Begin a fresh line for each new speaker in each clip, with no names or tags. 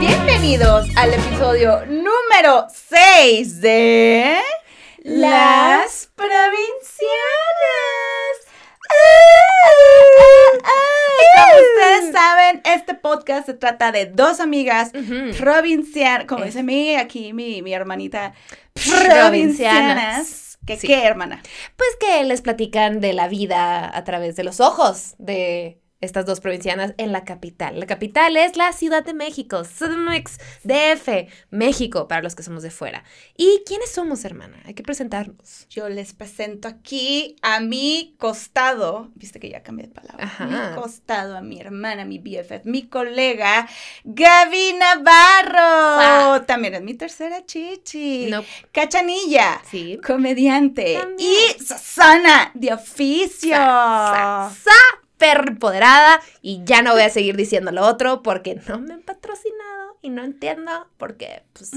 Bienvenidos al episodio número 6 de Las Provincianas. Como ustedes saben, este podcast se trata de dos amigas provincianas, como dice mi, aquí mi, mi hermanita, provincianas. ¿Qué,
Sí.
¿Qué, hermana?
Pues que les platican de la vida a través de los ojos de estas dos provincianas en la capital. La capital es la Ciudad de México, CDMX, DF, México, para los que somos de fuera. ¿Y quiénes somos, hermana? Hay que presentarnos.
Yo les presento aquí a mi costado, viste que ya cambié de palabra,
Ajá.
mi costado, a mi hermana, mi BFF, mi colega, Gaby Navarro. También es mi tercera chichi.
No.
Cachanilla.
Sí.
Comediante.
También.
Y Susana de oficio.
Sa- sa- Perpoderada y ya no voy a seguir diciendo lo otro porque no me han patrocinado y no entiendo porque pues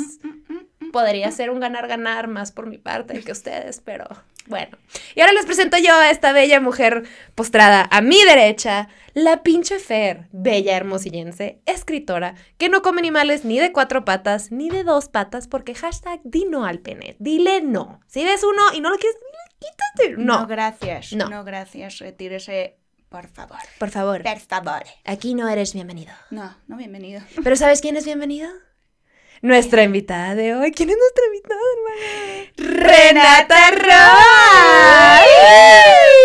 podría ser un ganar-ganar más por mi parte que ustedes, pero bueno. Y ahora les presento yo a esta bella mujer postrada a mi derecha, la pinche Fer, bella hermosillense, escritora, que no come animales ni de cuatro patas ni de dos patas porque hashtag di no al pene, dile no. Si ves uno y no lo quieres, quítate.
No,
No,
gracias.
No.
No. gracias. Retírese, por favor.
por favor,
Por favor.
aquí no eres bienvenido.
No, no, bienvenido.
Pero ¿sabes quién es bienvenido? Nuestra invitada de hoy. ¿Quién es nuestra invitada, hermana?
Renata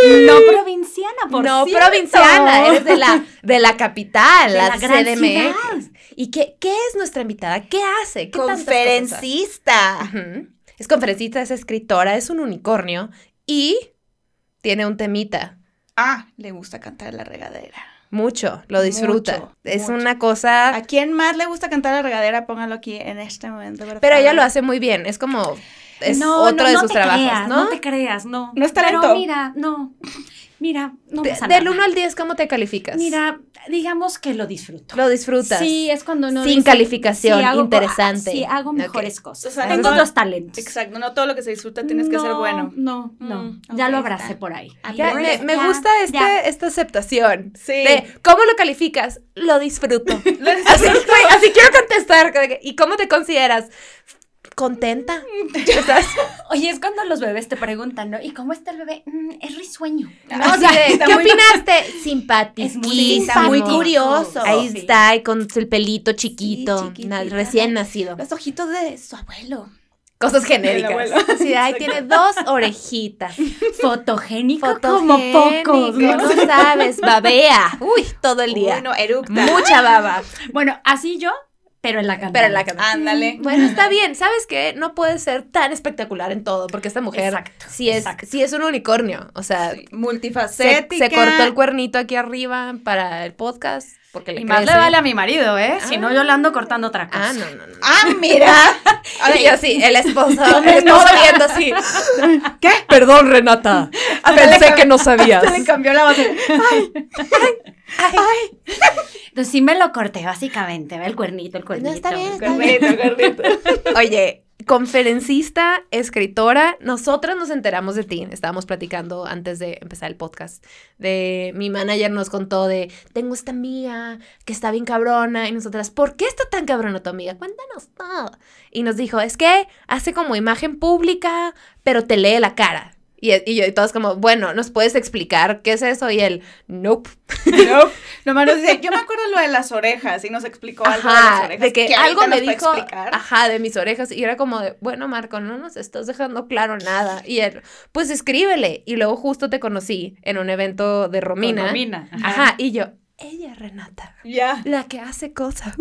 Roy.
No provinciana, por
no
cierto.
provinciana, eres de la, de la capital,
De
la,
la gran
CDMX.
ciudad.
¿Y qué, qué es nuestra invitada? ¿Qué hace? ¿Qué
Conferencista.
Es conferencista, es escritora, es un unicornio y tiene un temita.
Ah, le gusta cantar en la regadera.
Mucho, lo disfruta.
Mucho,
es
mucho.
una cosa...
¿A quién más le gusta cantar la regadera? Póngalo aquí en este momento. por
Pero ella lo hace muy bien, es como... Es
no,
otro
no,
de sus
te
trabajos,
creas,
¿no?
No te creas, no.
No es talento.
Pero mira, no. Mira, no
De-
pasa
del
nada.
1 al 10, ¿cómo te calificas?
Mira, digamos que lo disfruto.
Lo disfrutas.
Sí, es cuando no
Sin
dice,
calificación,
sí, hago-
interesante.
Sí, hago mejores cosas.
O sea,
Tengo
no-
los talentos.
Exacto, no todo lo que se disfruta tienes que ser
No,
bueno.
No, no.
Mm,
ya
ok,
lo
está.
abracé por ahí.
Ah,
Ya, me, me
ya,
gusta este,
ya.
esta aceptación.
Sí.
De, ¿cómo lo calificas? Lo disfruto. así, güey, así quiero contestar. ¿Y cómo te consideras? ¿Contenta? ¿Estás?
Oye, es cuando los bebés te preguntan, ¿no? ¿Y cómo está el bebé? Mm, es risueño.
No,
Ah, sí,
de,
está
¿Qué
muy-
opinaste? Simpático.
Es muy
curioso.
Ahí
Sí.
está, con el pelito chiquito,
Sí,
recién nacido.
Los ojitos de su abuelo.
Cosas genéricas. Sí, ahí tiene dos orejitas.
Fotogénico como pocos. ¿no?
No sabes, babea. Uy, todo el día.
Bueno, eructa.
Mucha baba.
Bueno, así yo, pero en la cantante.
Pero en la cama.
Ándale.
Bueno, está bien. ¿Sabes qué? No puede ser tan espectacular en todo, porque esta mujer
Exacto,
sí es,
exacto.
sí es un unicornio. O sea,
Sí,
se,
Multifacética.
se cortó el cuernito aquí arriba para el podcast, porque le
Y más
crece.
le vale a mi marido, ¿eh? Si
Ah.
no, yo le ando cortando otra cosa.
Ah, no, no, no.
Ah, mira.
Y así, el esposo, el esposo viendo así. ¿Qué? Perdón, Renata. Pensé que no sabías.
Se le cambió la voz. Ay,
Ay,
Entonces sí me lo corté, básicamente. Ve el cuernito, el cuernito.
está bien, está
Carnito, carnito.
Oye, conferencista, escritora, nosotras nos enteramos de ti. Estábamos platicando antes de empezar el podcast. De mi manager nos contó de tengo esta amiga que está bien cabrona. Y nosotras, ¿por qué está tan cabrona tu amiga? Cuéntanos todo. Y nos dijo, es que hace como imagen pública, pero te lee la cara. Y, y yo, y todos como, bueno, ¿nos puedes explicar qué es eso? Y él, nope.
No, nomás nos dice, yo me acuerdo lo de las orejas y nos explicó algo de las
Ajá,
orejas.
de que, algo me dijo, ajá, de mis orejas, y era como de, bueno, Marco, no nos estás dejando claro nada, y él, pues escríbele, y luego justo te conocí en un evento de
Con
Romina,
Romina.
ajá, y yo, ella, Renata,
Ya.
la que hace cosas,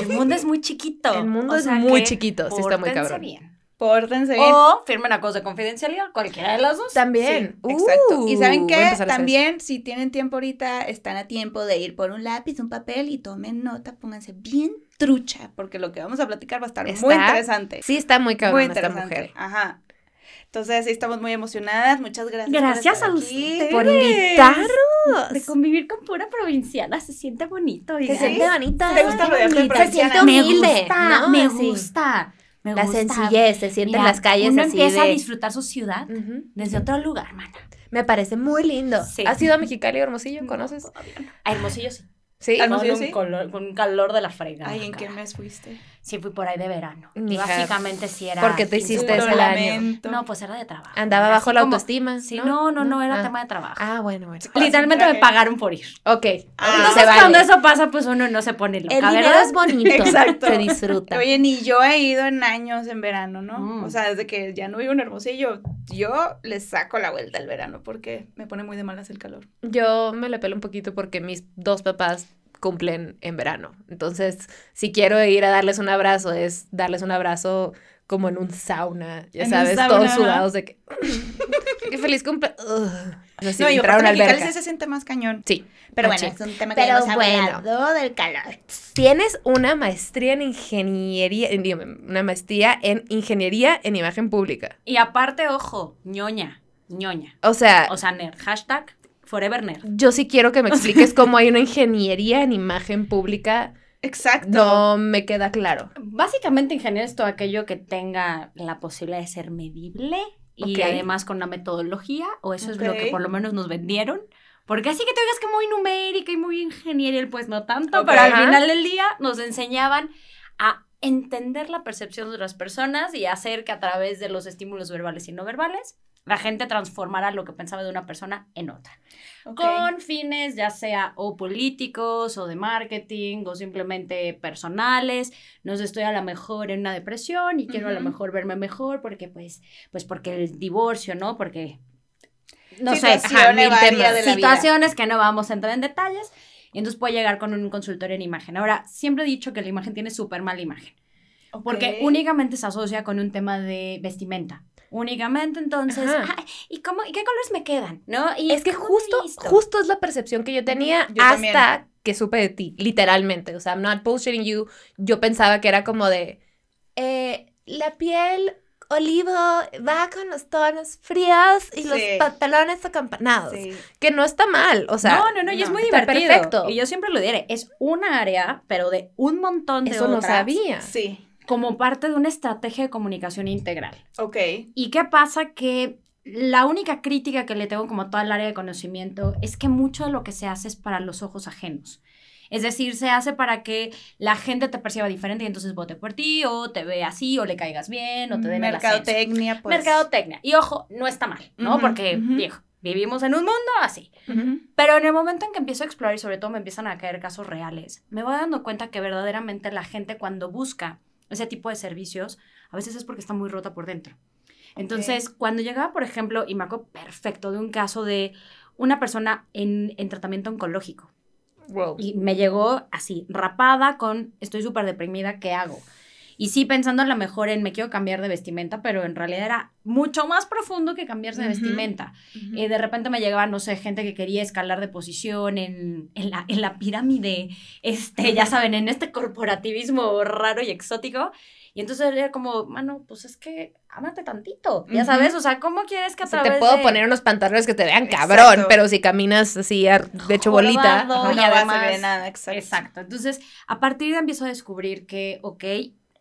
El mundo es muy chiquito.
el mundo
O
es muy chiquito, sí está muy cabrón.
bien.
Pórtense bien.
O firmen acuerdos de confidencialidad, cualquiera de las dos.
También,
Sí, exacto. Y
Uh,
saben qué, también si tienen tiempo ahorita, están a tiempo de ir por un lápiz, un papel y tomen nota, pónganse bien trucha, porque lo que vamos a platicar va a estar muy interesante.
Sí está muy cabrón
muy
esta mujer.
Ajá. Entonces, sí, estamos muy emocionadas. Muchas gracias. por
Gracias
estar
a
aquí.
ustedes.
Por invitarnos.
De convivir con pura provinciana se siente bonito.
Se siente bonita.
¿Te gusta rodearte de
Se
provincianas?
siente
Me gusta,
¿no?
me
Sí.
gusta. Me
La
gusta.
sencillez, se siente en las calles
uno
así
empieza a disfrutar su ciudad desde otro lugar, mana.
Me parece muy lindo.
Sí.
¿Has ido a Mexicali o Hermosillo? ¿Conoces?
A Hermosillo sí.
Sí.
Al-
Con
Hermosillo,
un,
sí.
color- con un calor de la fregada.
Ay, ¿en qué mes fuiste?
Sí, fui por ahí de verano. Y básicamente sí era.
¿por qué te hiciste ese año?
No, pues era de trabajo.
Andaba
Así
bajo la
como-
autoestima.
Sí, no, no, no, era
Ah.
tema de trabajo.
Ah, bueno, bueno.
Literalmente me pagaron por ir.
Ok.
Ah,
Entonces,
vale.
cuando eso pasa, pues uno no se pone loca,
El dinero
¿verdad?
es bonito.
Exacto.
Se disfruta.
Oye, ni yo he ido en años en verano, ¿no?
Mm.
O sea, desde que ya no vivo en Hermosillo, yo le saco la vuelta al verano porque me pone muy de malas el calor.
Yo me le pelo un poquito porque mis dos papás cumplen en verano. Entonces, si quiero ir a darles un abrazo, es darles un abrazo como en un sauna, ya
En
sabes,
sauna,
todos sudados de que... ¡Qué feliz cumple!
No, y
entrar a una
aparte Mexicali
alberca.
sí se siente más cañón.
Sí.
Pero bueno, es un tema que
Pero
ya hemos
bueno.
del calor.
Tienes una maestría en ingeniería, una maestría en ingeniería en imagen pública.
Y aparte, ojo, ñoña, ñoña.
O sea,
O sea, nerd. Hashtag forever nerd.
yo sí quiero que me expliques cómo hay una ingeniería en imagen pública.
Exacto.
No me queda claro.
Básicamente, ingeniero es todo aquello que tenga la posibilidad de ser medible y además con una metodología, o eso es lo que por lo menos nos vendieron. Porque así que te digas que muy numérica y muy ingenieril, pues no tanto,
Ok.
pero al final del día nos enseñaban a entender la percepción de las personas y hacer que a través de los estímulos verbales y no verbales la gente transformara lo que pensaba de una persona en otra. Con fines ya sea o políticos o de marketing o simplemente personales. No sé, estoy a lo mejor en una depresión y quiero a lo mejor verme mejor porque pues, pues porque el divorcio, ¿no? Porque, no sé,
Situación
ajá, mil
varia
temas.
de la vida.
situaciones que no vamos a entrar en detalles. Y entonces puede llegar con un consultorio en imagen. Ahora, siempre he dicho que la imagen tiene súper mala imagen. Porque únicamente se asocia con un tema de vestimenta. Únicamente, entonces,
Ajá.
"Ay, ¿y cómo, y qué colores me quedan? ¿No? Y
Es que
¿cómo
justo, justo es la percepción que yo tenía
Yo también.
hasta que supe de ti, literalmente. O sea, I'm not bullshitting you. Yo pensaba que era como de, eh, la piel olivo va con los tonos fríos y los pantalones acampanados.
Sí.
Que no está mal, o sea,
no, no, no, y es
no,
muy divertido.
perfecto.
Y yo siempre lo diré, es una área, pero de un montón de
eso no
otras,
sabía.
Sí.
Como parte de una estrategia de comunicación integral.
Ok.
¿Y qué pasa? Que la única crítica que le tengo como a toda el área de conocimiento es que mucho de lo que se hace es para los ojos ajenos. Es decir, se hace para que la gente te perciba diferente y entonces vote por ti, o te vea así, o le caigas bien, o te den el.
Mercadotecnia, pues.
Mercadotecnia. Y ojo, no está mal, ¿no? Porque, viejo, vivimos en un mundo así. Pero en el momento en que empiezo a explorar y sobre todo me empiezan a caer casos reales, me voy dando cuenta que verdaderamente la gente cuando busca ese tipo de servicios, a veces es porque está muy rota por dentro. Entonces, cuando llegaba, por ejemplo, y me acuerdo perfecto de un caso de una persona en, en tratamiento oncológico,
Wow.
y me llegó así, rapada con, estoy súper deprimida, ¿qué hago? Y sí, pensando a lo mejor en me quiero cambiar de vestimenta, pero en realidad era mucho más profundo que cambiarse de
Ujú.
vestimenta.
Ujú.
Eh, de repente me llegaba, no sé, gente que quería escalar de posición en, en la, en la pirámide, este, ya saben, en este corporativismo raro y exótico. Y entonces era como, mano, pues es que ámate tantito, ya sabes, o sea, ¿cómo quieres que a
O sea,
través
te puedo
de-
poner unos pantalones que te vean
Exacto.
cabrón, pero si caminas así de hecho bolita.
Y
no vas a
además-
ver nada, exacto.
Exacto. Entonces, a partir de ahí empiezo a descubrir que, ok,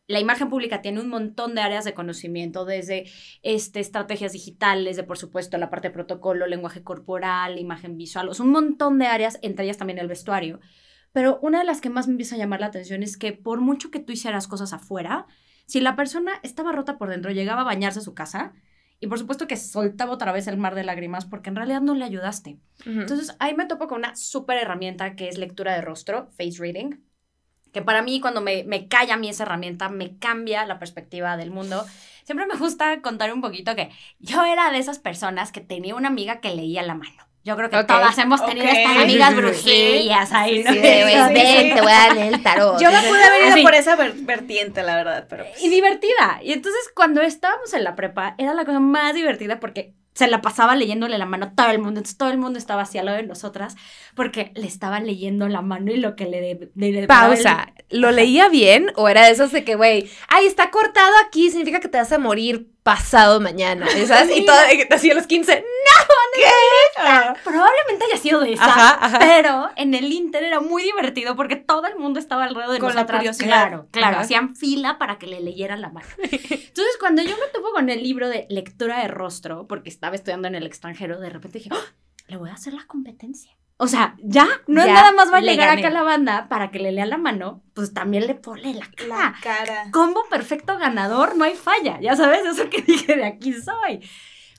la imagen pública tiene un montón de áreas de conocimiento, desde este, estrategias digitales, de por supuesto la parte de protocolo, lenguaje corporal, imagen visual, o sea, un montón de áreas, entre ellas también el vestuario. Pero una de las que más me empieza a llamar la atención es que por mucho que tú hicieras cosas afuera, si la persona estaba rota por dentro, llegaba a bañarse a su casa, y por supuesto que soltaba otra vez el mar de lágrimas porque en realidad no le ayudaste. Entonces ahí me topo con una súper herramienta que es lectura de rostro, face reading, que para mí cuando me, me cae a mí esa herramienta me cambia la perspectiva del mundo. Siempre me gusta contar un poquito que yo era de esas personas que tenía una amiga que leía la mano. Yo creo que
Ok,
todas hemos tenido
ok.
estas amigas
Sí, sí, sí.
brujillas ahí, ¿no?
Sí, güey,
Sí,
ven,
sí.
te voy a leer el tarot.
Yo me pude haber ido por esa ver- vertiente, la verdad, pero pues,
y divertida. Y entonces cuando estábamos en la prepa era la cosa más divertida porque se la pasaba leyéndole la mano a todo el mundo. Entonces todo el mundo estaba al lado de nosotras porque le estaban leyendo la mano y lo que le... de-
Pausa. ¿Lo leía bien o era de esos de que, güey, ay, está cortado aquí, significa que te vas a morir pasado mañana, ¿sabes? Y todo, así a los 15, ¡no!
¿Qué? Probablemente haya sido de esa,
Ajá, ajá.
pero en el Inter era muy divertido porque todo el mundo estaba alrededor de
Con la
nosotras.
curiosidad.
Claro, claro,
Ajá.
hacían fila para que le leyeran la mano. Entonces, cuando yo me topo con el libro de lectura de rostro, porque estaba estudiando en el extranjero, de repente dije, ¡Ah! le voy a hacer la competencia. O sea, ya, no es nada más va a
le
llegar
gané.
acá a la banda para que le lea la mano, pues también le pone la cara.
La cara.
combo perfecto ganador, no hay falla. Ya sabes, eso que dije, de aquí soy.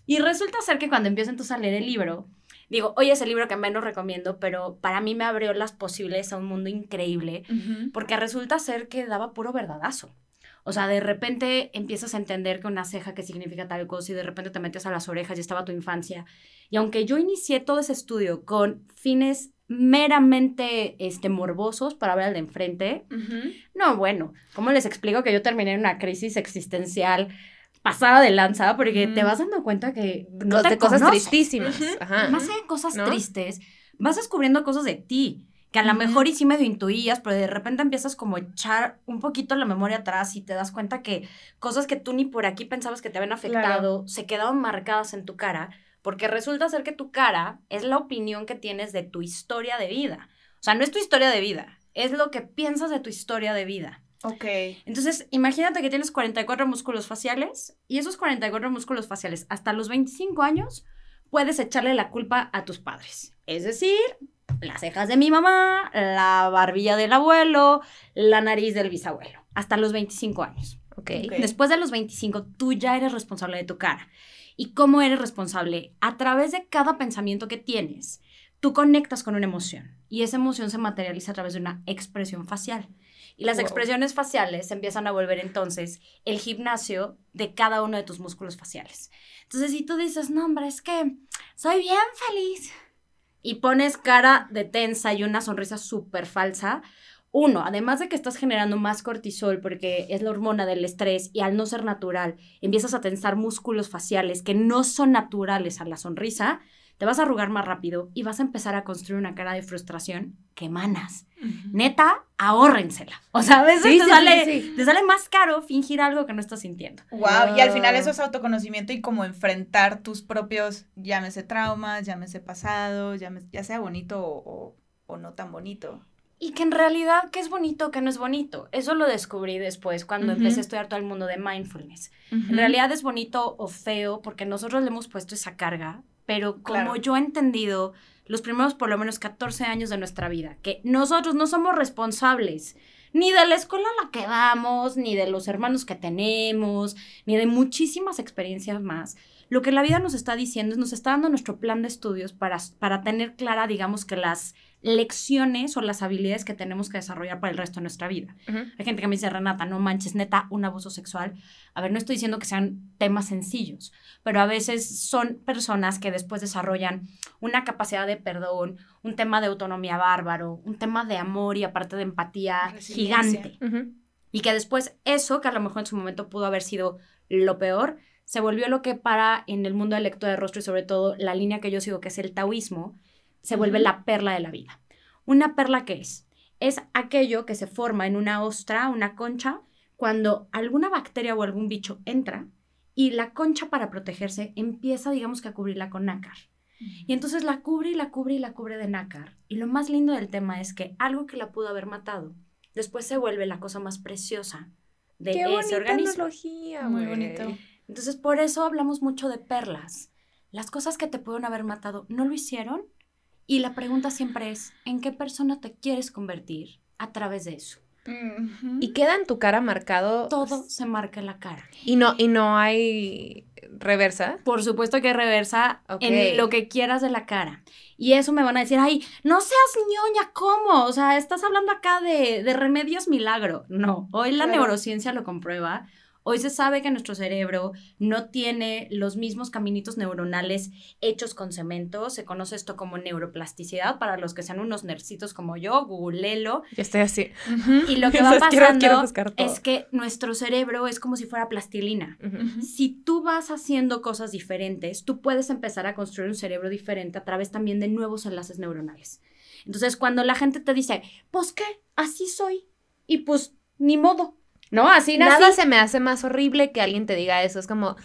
Y resulta ser que cuando empiezo entonces a leer el libro, digo, oye, es el libro que menos recomiendo, pero para mí me abrió las posibilidades a un mundo increíble, porque resulta ser que daba puro verdadazo. O sea, de repente empiezas a entender que una ceja que significa tal cosa y de repente te metes a las orejas y estaba tu infancia. Y aunque yo inicié todo ese estudio con fines meramente este, morbosos para ver al de enfrente, no, bueno, ¿cómo les explico que yo terminé en una crisis existencial pasada de lanza? Porque te vas dando cuenta que no te
de cosas
conoces.
tristísimas. Ajá.
Más allá de cosas
¿No?
tristes, vas descubriendo cosas de ti. Que a lo mejor y sí medio intuías, pero de repente empiezas como a echar un poquito la memoria atrás y te das cuenta que cosas que tú ni por aquí pensabas que te habían afectado se quedaron marcadas en tu cara, porque resulta ser que tu cara es la opinión que tienes de tu historia de vida. O sea, no es tu historia de vida, es lo que piensas de tu historia de vida.
Ok.
Entonces, imagínate que tienes 44 músculos faciales y esos 44 músculos faciales hasta los 25 años puedes echarle la culpa a tus padres. Es decir, las cejas de mi mamá, la barbilla del abuelo, la nariz del bisabuelo, hasta los 25 años.
Ok.
Ok.
Después de los 25, tú ya eres responsable de tu cara. ¿Y cómo eres responsable? A través de cada pensamiento que tienes, tú conectas con una emoción y esa emoción se materializa a través de una expresión facial. Y las
Wow.
expresiones faciales se empiezan a volver entonces el gimnasio de cada uno de tus músculos faciales. Entonces, si tú dices, no, hombre, es que soy bien feliz y pones cara de tensa y una sonrisa súper falsa, uno, además de que estás generando más cortisol porque es la hormona del estrés y al no ser natural, empiezas a tensar músculos faciales que no son naturales a la sonrisa, te vas a arrugar más rápido y vas a empezar a construir una cara de frustración que emanas. Neta, ahórrensela. O sea, a veces
Sí,
te,
sí,
sale,
sí,
te sale más caro fingir algo que no estás sintiendo.
Wow, y al final
Wow.
eso es autoconocimiento y como enfrentar tus propios, llámese traumas, llámese pasado, llámese, ya sea bonito o, o- no tan bonito.
Y que en realidad, ¿qué es bonito, qué no es bonito? Eso lo descubrí después cuando empecé a estudiar todo el mundo de mindfulness. En realidad es bonito o feo porque nosotros le hemos puesto esa carga, pero como
Claro.
yo he entendido los primeros por lo menos 14 años de nuestra vida, que nosotros no somos responsables ni de la escuela a la que vamos, ni de los hermanos que tenemos, ni de muchísimas experiencias más. Lo que la vida nos está diciendo es, nos está dando nuestro plan de estudios para, para tener clara, digamos que las lecciones o las habilidades que tenemos que desarrollar para el resto de nuestra vida. Hay gente que me dice, Renata, no manches, neta, un abuso sexual. A ver, no estoy diciendo que sean temas sencillos, pero a veces son personas que después desarrollan una capacidad de perdón, un tema de autonomía bárbaro, un tema de amor y aparte de empatía gigante. Y que después eso, que a lo mejor en su momento pudo haber sido lo peor, se volvió lo que para en el mundo de lectura de rostro y sobre todo la línea que yo sigo, que es el taoísmo, se vuelve la perla de la vida. ¿Una perla qué es? Es aquello que se forma en una ostra, una concha, cuando alguna bacteria o algún bicho entra y la concha para protegerse empieza, digamos que a cubrirla con nácar. Y entonces la cubre y la cubre y la cubre de nácar. Y lo más lindo del tema es que algo que la pudo haber matado, después se vuelve la cosa más preciosa de
Qué
ese organismo.
analogía,
Muy bonito.
Entonces, por eso hablamos mucho de perlas. Las cosas que te pueden haber matado no lo hicieron. Y la pregunta siempre es, ¿en qué persona te quieres convertir a través de eso?
Y queda en tu cara marcado.
Todo se marca en la cara.
Y no, y no hay reversa.
Por supuesto que reversa en lo que quieras de la cara. Y eso me van a decir, ay, no seas ñoña, ¿cómo? O sea, estás hablando acá de, de remedios milagro. No, hoy la
Claro.
neurociencia lo comprueba. Hoy se sabe que nuestro cerebro no tiene los mismos caminitos neuronales hechos con cemento. Se conoce esto como neuroplasticidad. Para los que sean unos nercitos como yo, googlelo.
Ya estoy así.
Y lo que va
Quiero- quiero
pasando
todo.
es que nuestro cerebro es como si fuera plastilina. Si tú vas haciendo cosas diferentes, tú puedes empezar a construir un cerebro diferente a través también de nuevos enlaces neuronales. Entonces, cuando la gente te dice, pues qué, así soy, y pues ni modo, ¿No? Así nací.
Nada se me hace más horrible que alguien te diga eso. Es como,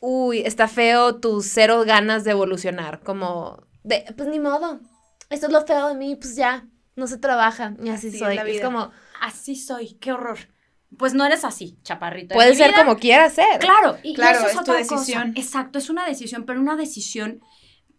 uy, está feo tus cero ganas de evolucionar. Como, de, pues ni modo. Esto es lo feo de mí, pues ya, no se trabaja. Y así,
Así es
soy. Es, como,
Así soy, qué horror. Pues no eres así, chaparrito. de
puede ser
vida.
como quieras ser.
Claro, y,
Claro,
eso es,
es tu
otra
decisión.
cosa. Exacto, es una decisión, pero una decisión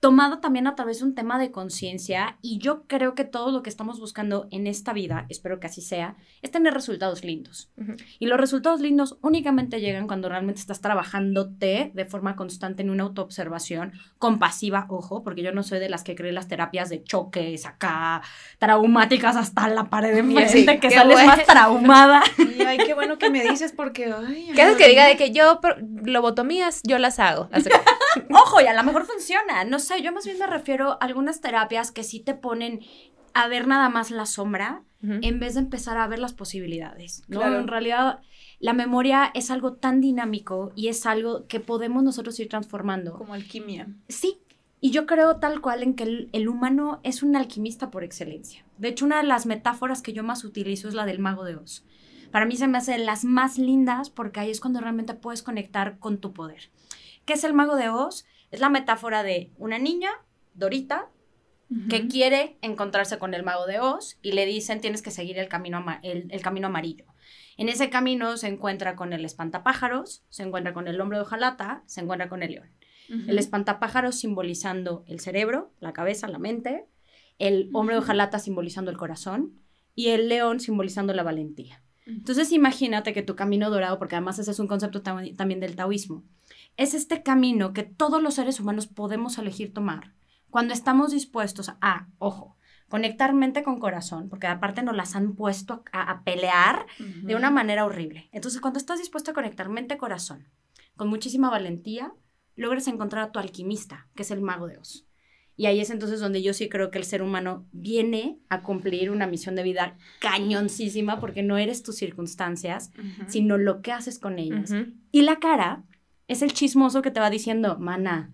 tomada también a través de un tema de conciencia y yo creo que todo lo que estamos buscando en esta vida, espero que así sea, es tener resultados lindos. Y los resultados lindos únicamente llegan cuando realmente estás trabajándote de forma constante en una autoobservación compasiva, ojo, porque yo no soy de las que creen las terapias de choques acá, traumáticas hasta la pared de mi
Sí,
gente que
qué
sales
bueno.
más traumada.
Y ay, qué bueno que me dices porque, ay.
¿Qué haces que diga de que yo lobotomías, yo las hago? Así-
Ojo, y a lo mejor funciona. No sé, yo más bien me refiero a algunas terapias que sí te ponen a ver nada más la sombra en vez de empezar a ver las posibilidades. ¿no?
Claro.
En realidad, la memoria es algo tan dinámico y es algo que podemos nosotros ir transformando.
Como alquimia.
Sí. Y yo creo tal cual en que el, el humano es un alquimista por excelencia. De hecho, una de las metáforas que yo más utilizo es la del mago de Oz. Para mí se me hace de las más lindas porque ahí es cuando realmente puedes conectar con tu poder. ¿Qué es el mago de Oz? Es la metáfora de una niña, Dorita, que quiere encontrarse con el mago de Oz y le dicen tienes que seguir el camino, ama- el, el camino amarillo. En ese camino se encuentra con el espantapájaros, se encuentra con el hombre de hojalata, se encuentra con el león. El espantapájaros simbolizando el cerebro, la cabeza, la mente, el hombre de hojalata simbolizando el corazón y el león simbolizando la valentía. Entonces imagínate que tu camino dorado, porque además ese es un concepto tam- también del taoísmo, es este camino que todos los seres humanos podemos elegir tomar cuando estamos dispuestos a, ojo, conectar mente con corazón, porque aparte nos las han puesto a, a pelear de una manera horrible. Entonces, cuando estás dispuesto a conectar mente-corazón con muchísima valentía, logras encontrar a tu alquimista, que es el mago de Oz. Y ahí es entonces donde yo sí creo que el ser humano viene a cumplir una misión de vida cañoncísima, porque no eres tus circunstancias, sino lo que haces con ellas. Y la cara es el chismoso que te va diciendo, mana,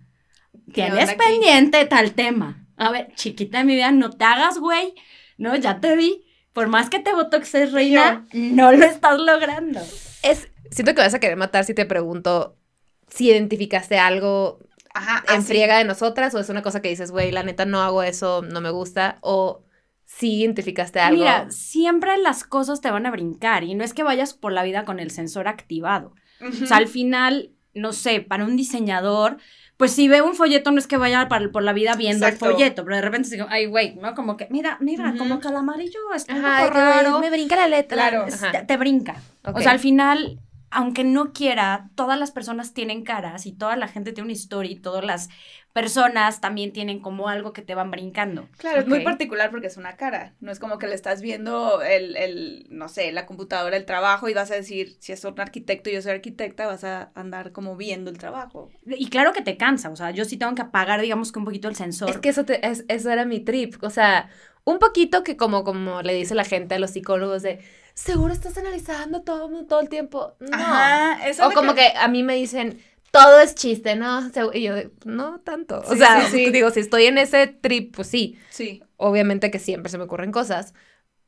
¿Qué
tienes
aquí?
pendiente tal tema. A ver, chiquita de mi vida, no te hagas, güey. No, ya te vi. Por más que te botoxes, reina, no lo estás logrando.
Es, siento que vas a querer matar si te pregunto si identificaste algo
Ajá,
en
así.
friega de nosotras o es una cosa que dices, güey, la neta no hago eso, no me gusta, o si identificaste algo.
Mira, siempre las cosas te van a brincar y no es que vayas por la vida con el sensor activado. O sea, al final, no sé, para un diseñador, pues si ve un folleto no es que vaya por la vida viendo
Exacto.
el folleto, pero de repente dice, ay, güey, ¿no? Como que, mira, mira, como que el amarillo está un poco raro.
me brinca la letra.
Claro.
Te, te brinca. O sea, al final, aunque no quiera, todas las personas tienen caras y toda la gente tiene una historia y todas las personas también tienen como algo que te van brincando.
Claro, es muy particular porque es una cara. No es como que le estás viendo el, el, no sé, la computadora, el trabajo y vas a decir, si es un arquitecto y yo soy arquitecta, vas a andar como viendo el trabajo.
Y claro que te cansa, o sea, yo sí tengo que apagar, digamos que un poquito el sensor.
Es que eso, te- es- eso era mi trip. O sea, un poquito que como, como le dice la gente a los psicólogos de, seguro estás analizando todo, todo el tiempo. No.
Ajá, eso
o como que... a mí me dicen, todo es chiste, ¿no? Y yo, no tanto. O sea,
sí, sí.
digo, si estoy en ese trip, pues sí.
Sí.
Obviamente que siempre se me ocurren cosas.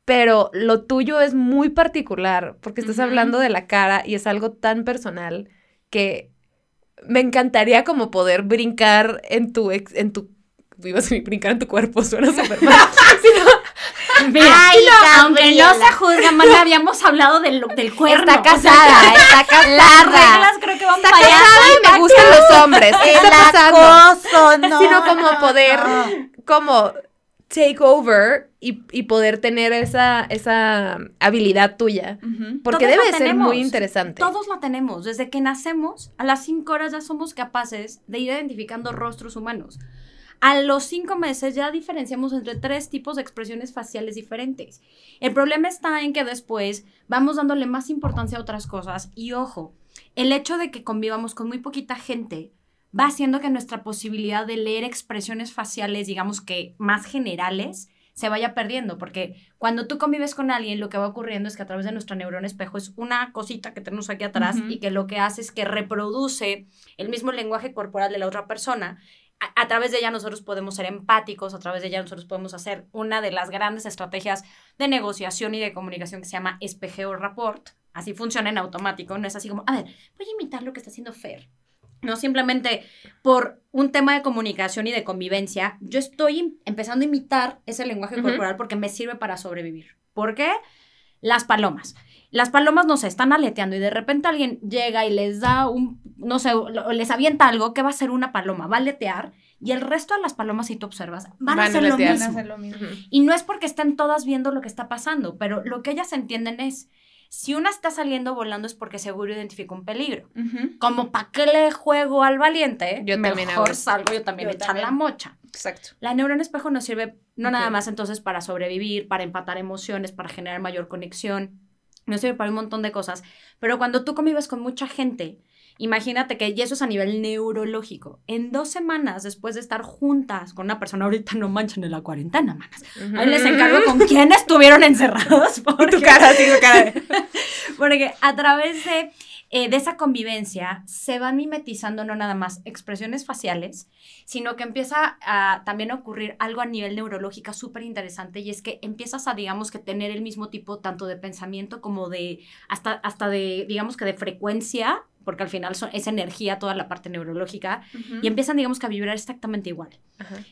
Pero lo tuyo es muy particular porque estás hablando de la cara y es algo tan personal que me encantaría como poder brincar en tu ex, en tu iba a brincar en tu cuerpo, suena súper mal.
Mira,
Ay,
aunque no se juzga, man, habíamos hablado del, del cuerno.
Está
o sea,
casada, está
las
casada.
reglas creo que van
Está
para allá.
casada y me gustan los hombres. ¿Qué está pasando?
acoso, no.
Sino como poder,
no.
como take over y, y poder tener esa, esa habilidad tuya. Porque
Todos
debe ser
tenemos.
muy interesante.
Todos la tenemos. Desde que nacemos, a las cinco horas ya somos capaces de ir identificando rostros humanos. A los cinco meses ya diferenciamos entre tres tipos de expresiones faciales diferentes. El problema está en que después vamos dándole más importancia a otras cosas y ojo, el hecho de que convivamos con muy poquita gente va haciendo que nuestra posibilidad de leer expresiones faciales, digamos que más generales, se vaya perdiendo, porque cuando tú convives con alguien, lo que va ocurriendo es que a través de nuestro neurón espejo es una cosita que tenemos aquí atrás y que lo que hace es que reproduce el mismo lenguaje corporal de la otra persona. A, a través de ella nosotros podemos ser empáticos, a través de ella nosotros podemos hacer una de las grandes estrategias de negociación y de comunicación que se llama espejeo rapport, así funciona en automático, no es así como, a ver, voy a imitar lo que está haciendo Fer. No simplemente por un tema de comunicación y de convivencia, yo estoy empezando a imitar ese lenguaje corporal porque me sirve para sobrevivir. ¿Por qué? Las palomas. Las palomas, no sé, están aleteando y de repente alguien llega y les da un, no sé, les avienta algo, ¿qué va a hacer una paloma? Va a aletear y el resto de las palomas, si tú observas, van,
Van
a
a
hacer lo
aletear.
Van a
mismo.
hacer lo mismo.
Y no es porque estén todas viendo lo que está pasando, pero lo que ellas entienden es, si una está saliendo volando es porque seguro identificó un peligro. Como para qué le juego al valiente,
Yo también
mejor
eso.
salgo yo también
Yo
a echar
también.
la mocha.
Exacto.
La neurona espejo nos sirve no nada más entonces para sobrevivir, para empatar emociones, para generar mayor conexión, nos sirve para un montón de cosas, pero cuando tú convives con mucha gente, imagínate que, y eso es a nivel neurológico, en dos semanas después de estar juntas con una persona, ahorita no manchan en la cuarentena, manas. Ahí les encargo con quién estuvieron encerrados. Porque,
Tu cara, sí, tu cara.
porque a través de, eh, de esa convivencia se van mimetizando no nada más expresiones faciales, sino que empieza a también a ocurrir algo a nivel neurológico súper interesante y es que empiezas a, digamos, que tener el mismo tipo tanto de pensamiento como de, hasta, hasta de, digamos que de frecuencia, porque al final son, es energía toda la parte neurológica, y empiezan, digamos, que a vibrar exactamente igual.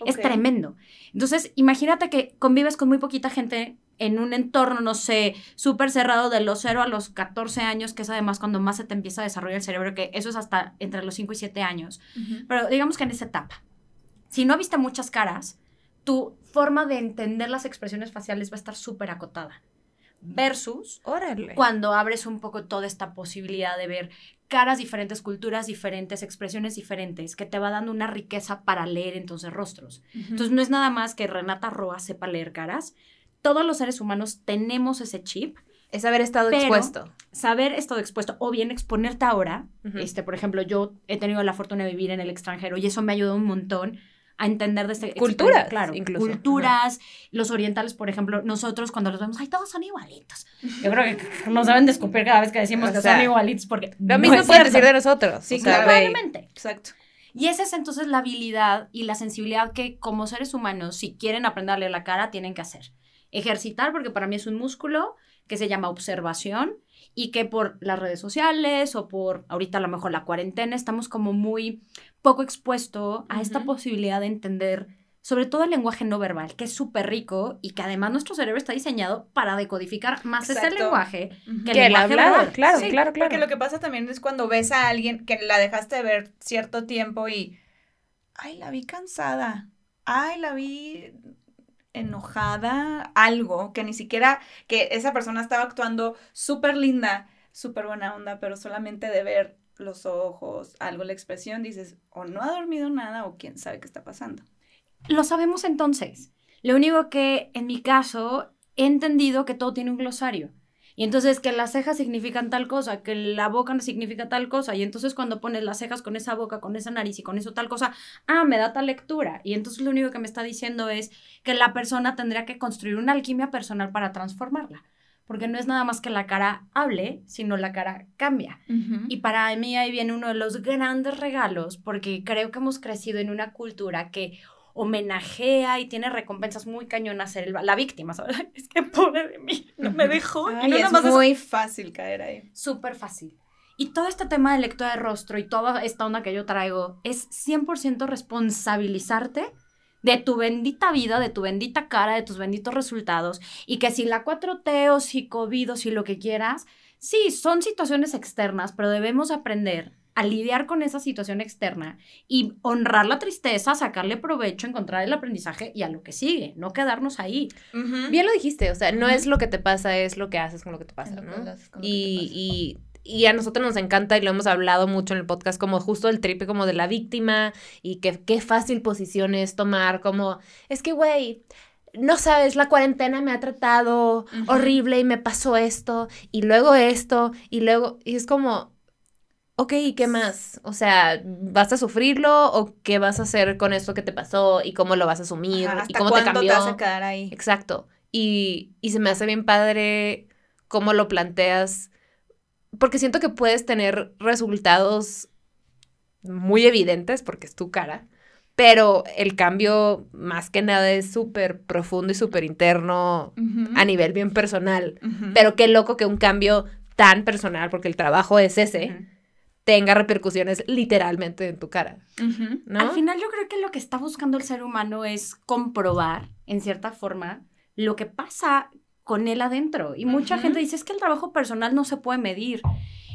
Es tremendo. Entonces, imagínate que convives con muy poquita gente en un entorno, no sé, súper cerrado de los 0 a los 14 años, que es además cuando más se te empieza a desarrollar el cerebro, que eso es hasta entre los 5 y 7 años. Pero digamos que en esa etapa, si no viste muchas caras, tu forma de entender las expresiones faciales va a estar súper acotada. Versus
Órale.
cuando abres un poco toda esta posibilidad de ver caras diferentes, culturas diferentes, expresiones diferentes, que te va dando una riqueza para leer entonces rostros. Entonces no es nada más que Renata Roa sepa leer caras. Todos los seres humanos tenemos ese chip.
Es haber estado
Pero-
expuesto.
Saber esto expuesto o bien exponerte ahora. Este, por ejemplo, yo he tenido la fortuna de vivir en el extranjero y eso me ayudó un montón a entender de este
Culturas,
claro,
incluso.
culturas, los orientales, por ejemplo, nosotros cuando los vemos, ay, todos son igualitos. Yo creo que nos deben de escupir cada vez que decimos
O
que
sea,
son igualitos porque
Lo
no
mismo
es
puedes
cierto.
decir de nosotros.
Sí,
o sea,
Probablemente.
Exacto.
Y esa es entonces la habilidad y la sensibilidad que como seres humanos, si quieren aprender a leer la cara, tienen que hacer. Ejercitar, porque para mí es un músculo que se llama observación y que por las redes sociales o por ahorita a lo mejor la cuarentena estamos como muy poco expuesto a esta posibilidad de entender sobre todo el lenguaje no verbal, que es súper rico y que además nuestro cerebro está diseñado para decodificar más ese
Exacto.
lenguaje
Ujú.
que
Que el
lenguaje
hablado,
verbal.
claro,
Sí,
claro, claro.
Porque lo que pasa también es cuando ves a alguien que la dejaste de ver cierto tiempo y, ay, la vi cansada, ay, la vi enojada, algo que ni siquiera, que esa persona estaba actuando súper linda, súper buena onda, pero solamente de ver los ojos, algo, la expresión, dices, o no ha dormido nada o quién sabe qué está pasando.
Lo sabemos entonces. Lo único que en mi caso he entendido que todo tiene un glosario. Y entonces que las cejas significan tal cosa, que la boca no significa tal cosa. Y entonces cuando pones las cejas con esa boca, con esa nariz y con eso tal cosa, ah, me da tal lectura. Y entonces lo único que me está diciendo es que la persona tendría que construir una alquimia personal para transformarla. Porque no es nada más que la cara hable, sino la cara cambia. Y para mí ahí viene uno de los grandes regalos, porque creo que hemos crecido en una cultura que homenajea y tiene recompensas muy cañonas ser el- la víctima, ¿sabes? Es que pobre de mí, no me dejó. y
Ay,
no nada
es
más es
muy fácil caer ahí.
súper fácil. Y todo este tema de lectura de rostro y toda esta onda que yo traigo es 100% responsabilizarte de tu bendita vida, de tu bendita cara, de tus benditos resultados. Y que si la 4T o si COVID o si lo que quieras, sí, son situaciones externas, pero debemos aprender a lidiar con esa situación externa y honrar la tristeza, sacarle provecho, encontrar el aprendizaje y a lo que sigue, no quedarnos ahí.
Bien lo dijiste, o sea, no es lo que te pasa, es lo que haces con lo que te pasa,
que
¿no?
haces con lo que te
Y, y, y a nosotros nos encanta y lo hemos hablado mucho en el podcast, como justo el tripe como de la víctima y que qué fácil posición es tomar, como, es que, güey, no sabes, la cuarentena me ha tratado horrible y me pasó esto y luego esto y luego, y es como... Ok, ¿y qué más? O sea, ¿vas a sufrirlo o qué vas a hacer con esto que te pasó y cómo lo vas a asumir
Ajá,
y
¿Hasta
cómo te cambió?
te vas a quedar ahí?
Exacto. Y, y se me hace bien padre cómo lo planteas, porque siento que puedes tener resultados muy evidentes, porque es tu cara, pero el cambio más que nada es súper profundo y súper interno a nivel bien personal. Pero qué loco que un cambio tan personal, porque el trabajo es ese. Tenga repercusiones literalmente en tu cara. ¿no?
Al final yo creo que lo que está buscando el ser humano es comprobar, en cierta forma, lo que pasa con él adentro. Y mucha gente dice, es que el trabajo personal no se puede medir.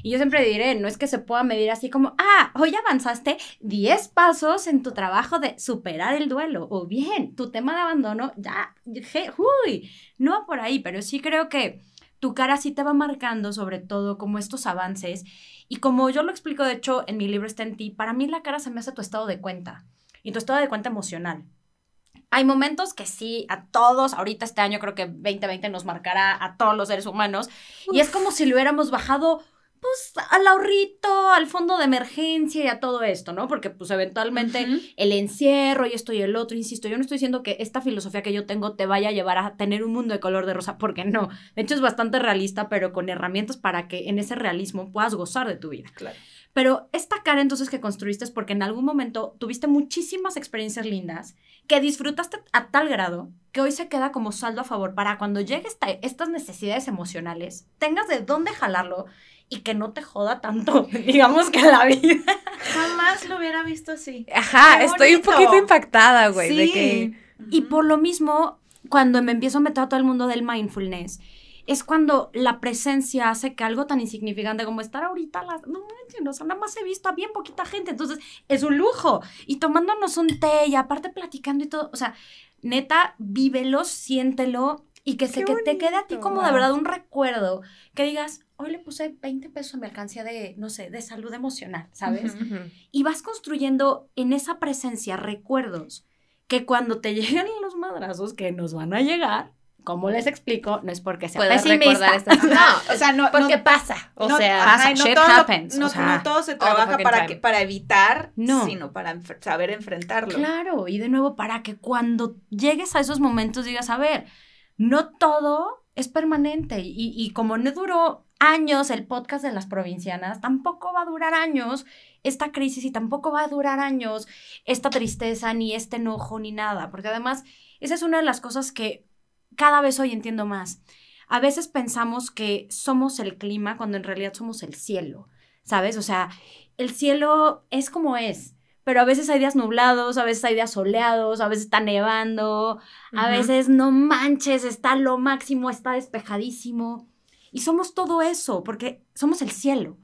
Y yo siempre diré, no es que se pueda medir así como, ah, hoy avanzaste 10 pasos en tu trabajo de superar el duelo. O bien, tu tema de abandono, ya, je- uy, no va por ahí, pero sí creo que tu cara sí te va marcando sobre todo como estos avances. Y como yo lo explico, de hecho, en mi libro está en ti, para mí la cara se me hace tu estado de cuenta y tu estado de cuenta emocional. Hay momentos que sí, a todos, ahorita este año creo que 2020 nos marcará a todos los seres humanos, y es como si lo hubiéramos bajado, pues, al ahorrito, al fondo de emergencia y a todo esto, ¿no? Porque, pues, eventualmente el encierro y esto y el otro, insisto, yo no estoy diciendo que esta filosofía que yo tengo te vaya a llevar a tener un mundo de color de rosa, porque no. De hecho, es bastante realista, pero con herramientas para que en ese realismo puedas gozar de tu vida.
Claro.
Pero esta cara entonces que construiste es porque en algún momento tuviste muchísimas experiencias lindas que disfrutaste a tal grado que hoy se queda como saldo a favor para cuando lleguen estas necesidades emocionales, tengas de dónde jalarlo y que no te joda tanto, digamos que la vida.
Jamás lo hubiera visto así.
Ajá, estoy un poquito impactada, güey, de
Sí.
que...
Y por lo mismo, cuando me empiezo a meter a todo el mundo del mindfulness, es cuando la presencia hace que algo tan insignificante como estar ahorita, a las, no manches, o sea, nada más he visto a bien poquita gente, entonces es un lujo. Y tomándonos un té y aparte platicando y todo, o sea, neta, vívelo, siéntelo y que se que te quede a ti como de verdad un recuerdo, que digas, hoy le puse 20 pesos a mi alcancía de, no sé, de salud emocional, ¿sabes?
Ujú.
Ujú.
y vas construyendo en esa presencia recuerdos que cuando te lleguen los madrazos que nos van a llegar, como les explico, no es porque sea
Puedes
pesimista.
estas... No,
O sea, no,
porque
no-
pasa, o
no-
sea...
ajá, no
shit
todo,
happens,
no,
o sea,
no todo se
the
trabaja para, que, para evitar,
No.
sino para enf- saber enfrentarlo.
Claro, y de nuevo, para que cuando llegues a esos momentos digas, a ver, no todo es permanente. Y, y como no duró años el podcast de las provincianas, tampoco va a durar años esta crisis y tampoco va a durar años esta tristeza, ni este enojo, ni nada. Porque además, esa es una de las cosas que cada vez hoy entiendo más. A veces pensamos que somos el clima cuando en realidad somos el cielo, ¿sabes? O sea, el cielo es como es. Pero a veces hay días nublados, a veces hay días soleados, a veces está nevando, a veces no manches, está lo máximo, está despejadísimo. Y somos todo eso, porque somos el cielo.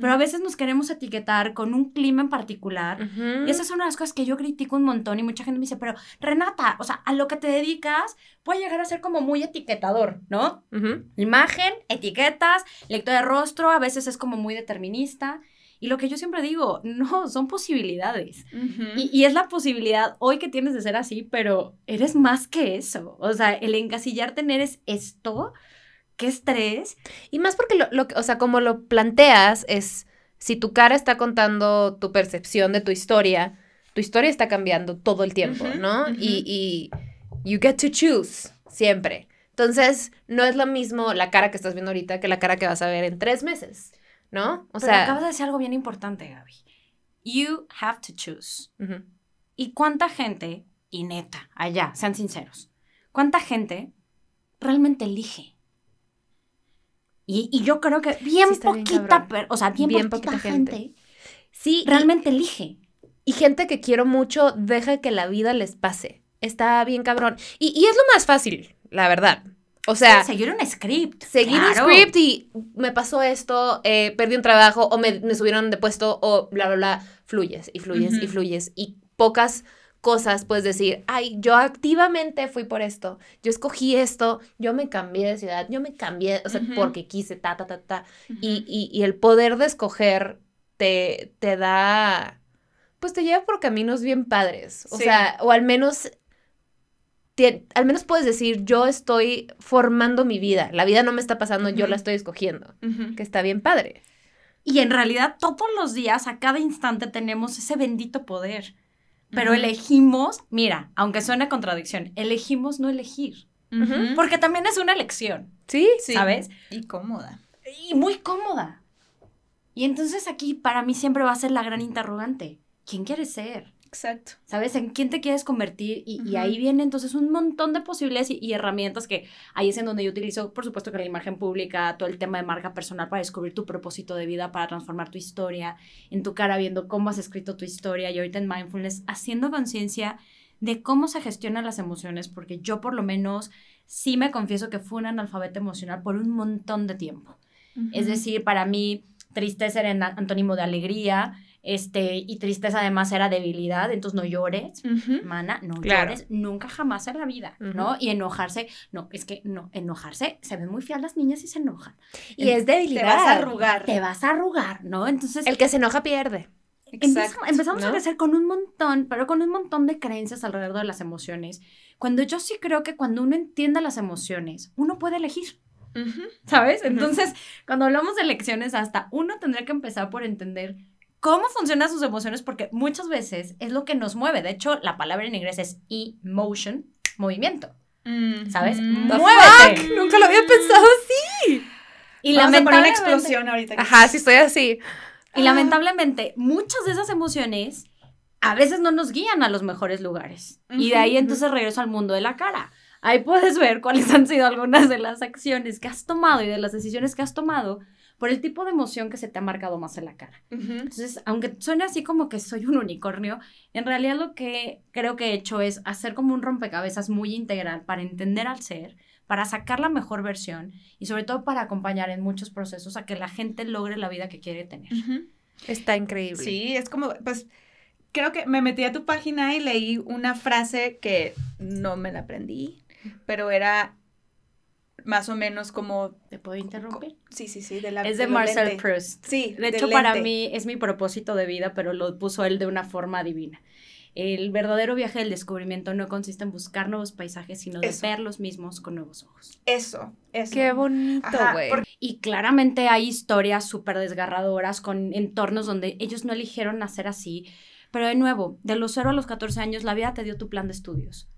Pero a veces nos queremos etiquetar con un clima en particular.
Ujú.
Y esa es una de las cosas que yo critico un montón y mucha gente me dice, pero Renata, o sea, a lo que te dedicas puede llegar a ser como muy etiquetador, ¿no?
Ujú.
Imagen, etiquetas, lectura de rostro, a veces es como muy determinista. Y lo que yo siempre digo, no, son posibilidades.
Ujú.
Y, y es la posibilidad hoy que tienes de ser así, pero eres más que eso. O sea, el encasillarte en eres esto, qué estrés.
Y más porque, lo, lo que- o sea, como lo planteas, es si tu cara está contando tu percepción de tu historia, tu historia está cambiando todo el tiempo, ¿no? Y, y you get to choose siempre. Entonces, no es lo mismo la cara que estás viendo ahorita que la cara que vas a ver en tres meses, ¿no? O
Pero
sea,
acabas de decir algo bien importante, Gaby. You have to choose. ¿Y cuánta gente, y neta, allá, sean sinceros, cuánta gente realmente elige? Y, y yo creo que bien
Sí, está bien
poquita, o sea, bien,
Bien
poquita,
poquita
gente,
gente. sí, y-
realmente elige.
Y gente que quiero mucho, deja que la vida les pase. Está bien cabrón. Y, y es lo más fácil, la verdad. O sea,
seguir un script.
seguir
claro.
un script y me pasó esto, eh, perdí un trabajo o me, me subieron de puesto o bla, bla, bla. Fluyes y fluyes y fluyes. Y pocas cosas puedes decir, ay, yo activamente fui por esto, yo escogí esto, yo me cambié de ciudad, yo me cambié, o sea, porque quise, ta, ta, ta, ta. Y, y- y el poder de escoger te, te da, pues te lleva por caminos bien padres. O
Sí.
sea, o al menos, te- al menos puedes decir, yo estoy formando mi vida. La vida no me está pasando, yo la estoy escogiendo. Que está bien padre.
Y en realidad todos los días, a cada instante, tenemos ese bendito poder. Pero elegimos, mira, aunque suene contradicción, elegimos no elegir. Porque también es una elección,
Sí,
Sí.
¿sabes?
Y cómoda.
Y muy cómoda. Y entonces aquí para mí siempre va a ser la gran interrogante. ¿Quién quieres ser?
Exacto.
¿Sabes? ¿En quién te quieres convertir? Y, y ahí viene entonces un montón de posibilidades y, y, herramientas que ahí es en donde yo utilizo, por supuesto que la imagen pública, todo el tema de marca personal para descubrir tu propósito de vida, para transformar tu historia, en tu cara viendo cómo has escrito tu historia y ahorita en mindfulness, haciendo conciencia de cómo se gestionan las emociones, porque yo por lo menos sí me confieso que fui un analfabeto emocional por un montón de tiempo. Es decir, para mí tristeza era antónimo de alegría, este, y tristeza además era debilidad, entonces no llores, mana, no llores, nunca jamás en la vida, ¿no? Y enojarse, no, es que no, enojarse, se ven muy feas las niñas y se enojan.
Y es debilidad.
Te vas a arrugar.
Te vas a arrugar, ¿no? Entonces...
El que se enoja pierde.
Exacto, empezamos a crecer con un montón, pero con un montón de creencias alrededor de las emociones. Cuando yo sí creo que cuando uno entiende las emociones, uno puede elegir. ¿Sabes? Entonces, cuando hablamos de elecciones, hasta uno tendría que empezar por entender cómo funcionan sus emociones, porque muchas veces es lo que nos mueve. De hecho, la palabra en inglés es emotion, movimiento. ¿Sabes?
¡Muévete! Nunca lo había pensado así.
Y Vamos a poner una explosión ahorita.
Ajá, sí estoy así.
Y lamentablemente, muchas de esas emociones a veces no nos guían a los mejores lugares. y de ahí entonces regreso al mundo de la cara. Ahí puedes ver cuáles han sido algunas de las acciones que has tomado y de las decisiones que has tomado por el tipo de emoción que se te ha marcado más en la cara. Entonces, aunque suene así como que soy un unicornio, en realidad lo que creo que he hecho es hacer como un rompecabezas muy integral para entender al ser, para sacar la mejor versión y sobre todo para acompañar en muchos procesos a que la gente logre la vida que quiere tener.
Está increíble.
Sí, es como, pues, creo que me metí a tu página y leí una frase que no me la aprendí, pero era más o menos como...
¿Te puedo interrumpir?
Sí, sí, sí. De la,
es de, Marcel Proust.
Sí.
De hecho, para mí es mi propósito de vida, pero lo puso él de una forma divina. El verdadero viaje del descubrimiento no consiste en buscar nuevos paisajes, sino de ver los mismos con nuevos ojos.
Eso, eso.
Qué bonito, güey.
Y claramente hay historias súper desgarradoras con entornos donde ellos no eligieron nacer así. Pero de nuevo, de los 0 a los 14 años, la vida te dio tu plan de estudios.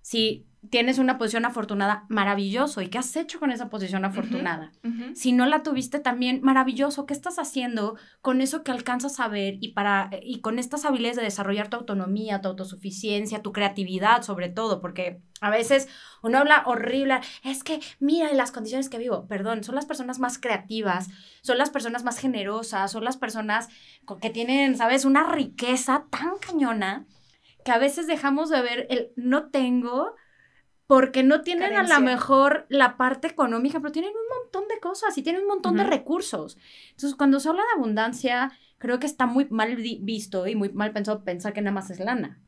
Si tienes una posición afortunada, maravilloso. ¿Y qué has hecho con esa posición afortunada? Si no la tuviste también, maravilloso. ¿Qué estás haciendo con eso que alcanzas a ver y, para, y con estas habilidades de desarrollar tu autonomía, tu autosuficiencia, tu creatividad sobre todo? Porque a veces uno habla horrible, es que mira las condiciones que vivo. Perdón, son las personas más creativas, son las personas más generosas, son las personas que tienen, ¿sabes? Una riqueza tan cañona que a veces dejamos de ver el no tengo porque no tienen a lo mejor la parte económica, pero tienen un montón de cosas y tienen un montón de recursos. Entonces, cuando se habla de abundancia, creo que está muy mal visto y muy mal pensado pensar que nada más es lana.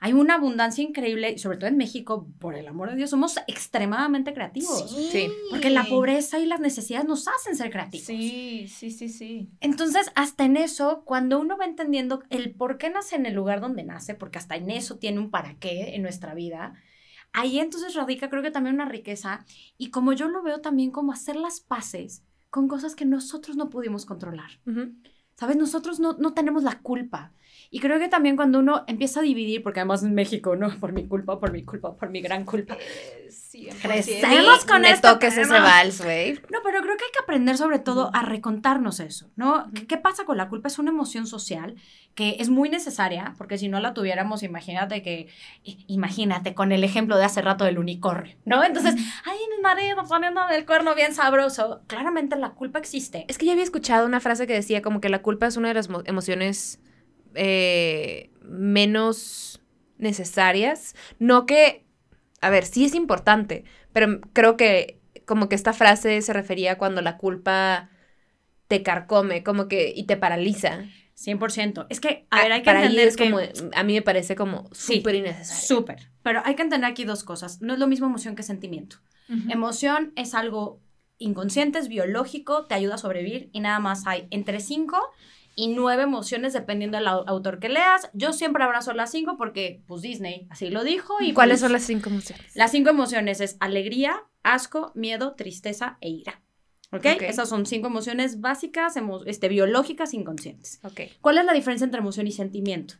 Hay una abundancia increíble, sobre todo en México, por el amor de Dios, somos extremadamente creativos.
Sí.
Porque la pobreza y las necesidades nos hacen ser creativos.
Sí, sí, sí, sí.
Entonces, hasta en eso, cuando uno va entendiendo el por qué nace en el lugar donde nace, porque hasta en eso tiene un para qué en nuestra vida, ahí entonces radica creo que también una riqueza y como yo lo veo también como hacer las paces con cosas que nosotros no pudimos controlar. ¿Sabes? Nosotros no, no tenemos la culpa. Y creo que también cuando uno empieza a dividir, porque además en México, ¿no? Por mi culpa, por mi culpa, por mi gran culpa.
Sí,
Crecemos con
esto. toques ese vals, güey.
No, pero creo que hay que aprender sobre todo a recontarnos eso, ¿no? ¿Qué, pasa con la culpa? Es una emoción social que es muy necesaria, porque si no la tuviéramos, imagínate que, imagínate con el ejemplo de hace rato del unicornio, ¿no? Entonces, ay, mi marido poniendo del cuerno bien sabroso. Claramente la culpa existe.
Es que yo había escuchado una frase que decía como que la culpa es una de las emociones eh, menos necesarias. No que, a ver, sí es importante, pero creo que como que esta frase se refería cuando la culpa te carcome, como que, y te paraliza.
100%. Es que, a ver, hay que entender
que... Como, a mí me parece como súper innecesario.
Súper. Pero hay que entender aquí dos cosas. No es lo mismo emoción que sentimiento. Emoción es algo inconsciente, es biológico, te ayuda a sobrevivir y nada más hay entre cinco y nueve emociones dependiendo del autor que leas. Yo siempre abrazo las cinco porque, pues, Disney así lo dijo. ¿Y
cuáles
pues,
son las cinco emociones?
Las cinco emociones es alegría, asco, miedo, tristeza e ira. ¿Ok? Esas son cinco emociones básicas, este, biológicas, inconscientes.
Ok.
¿Cuál es la diferencia entre emoción y sentimiento?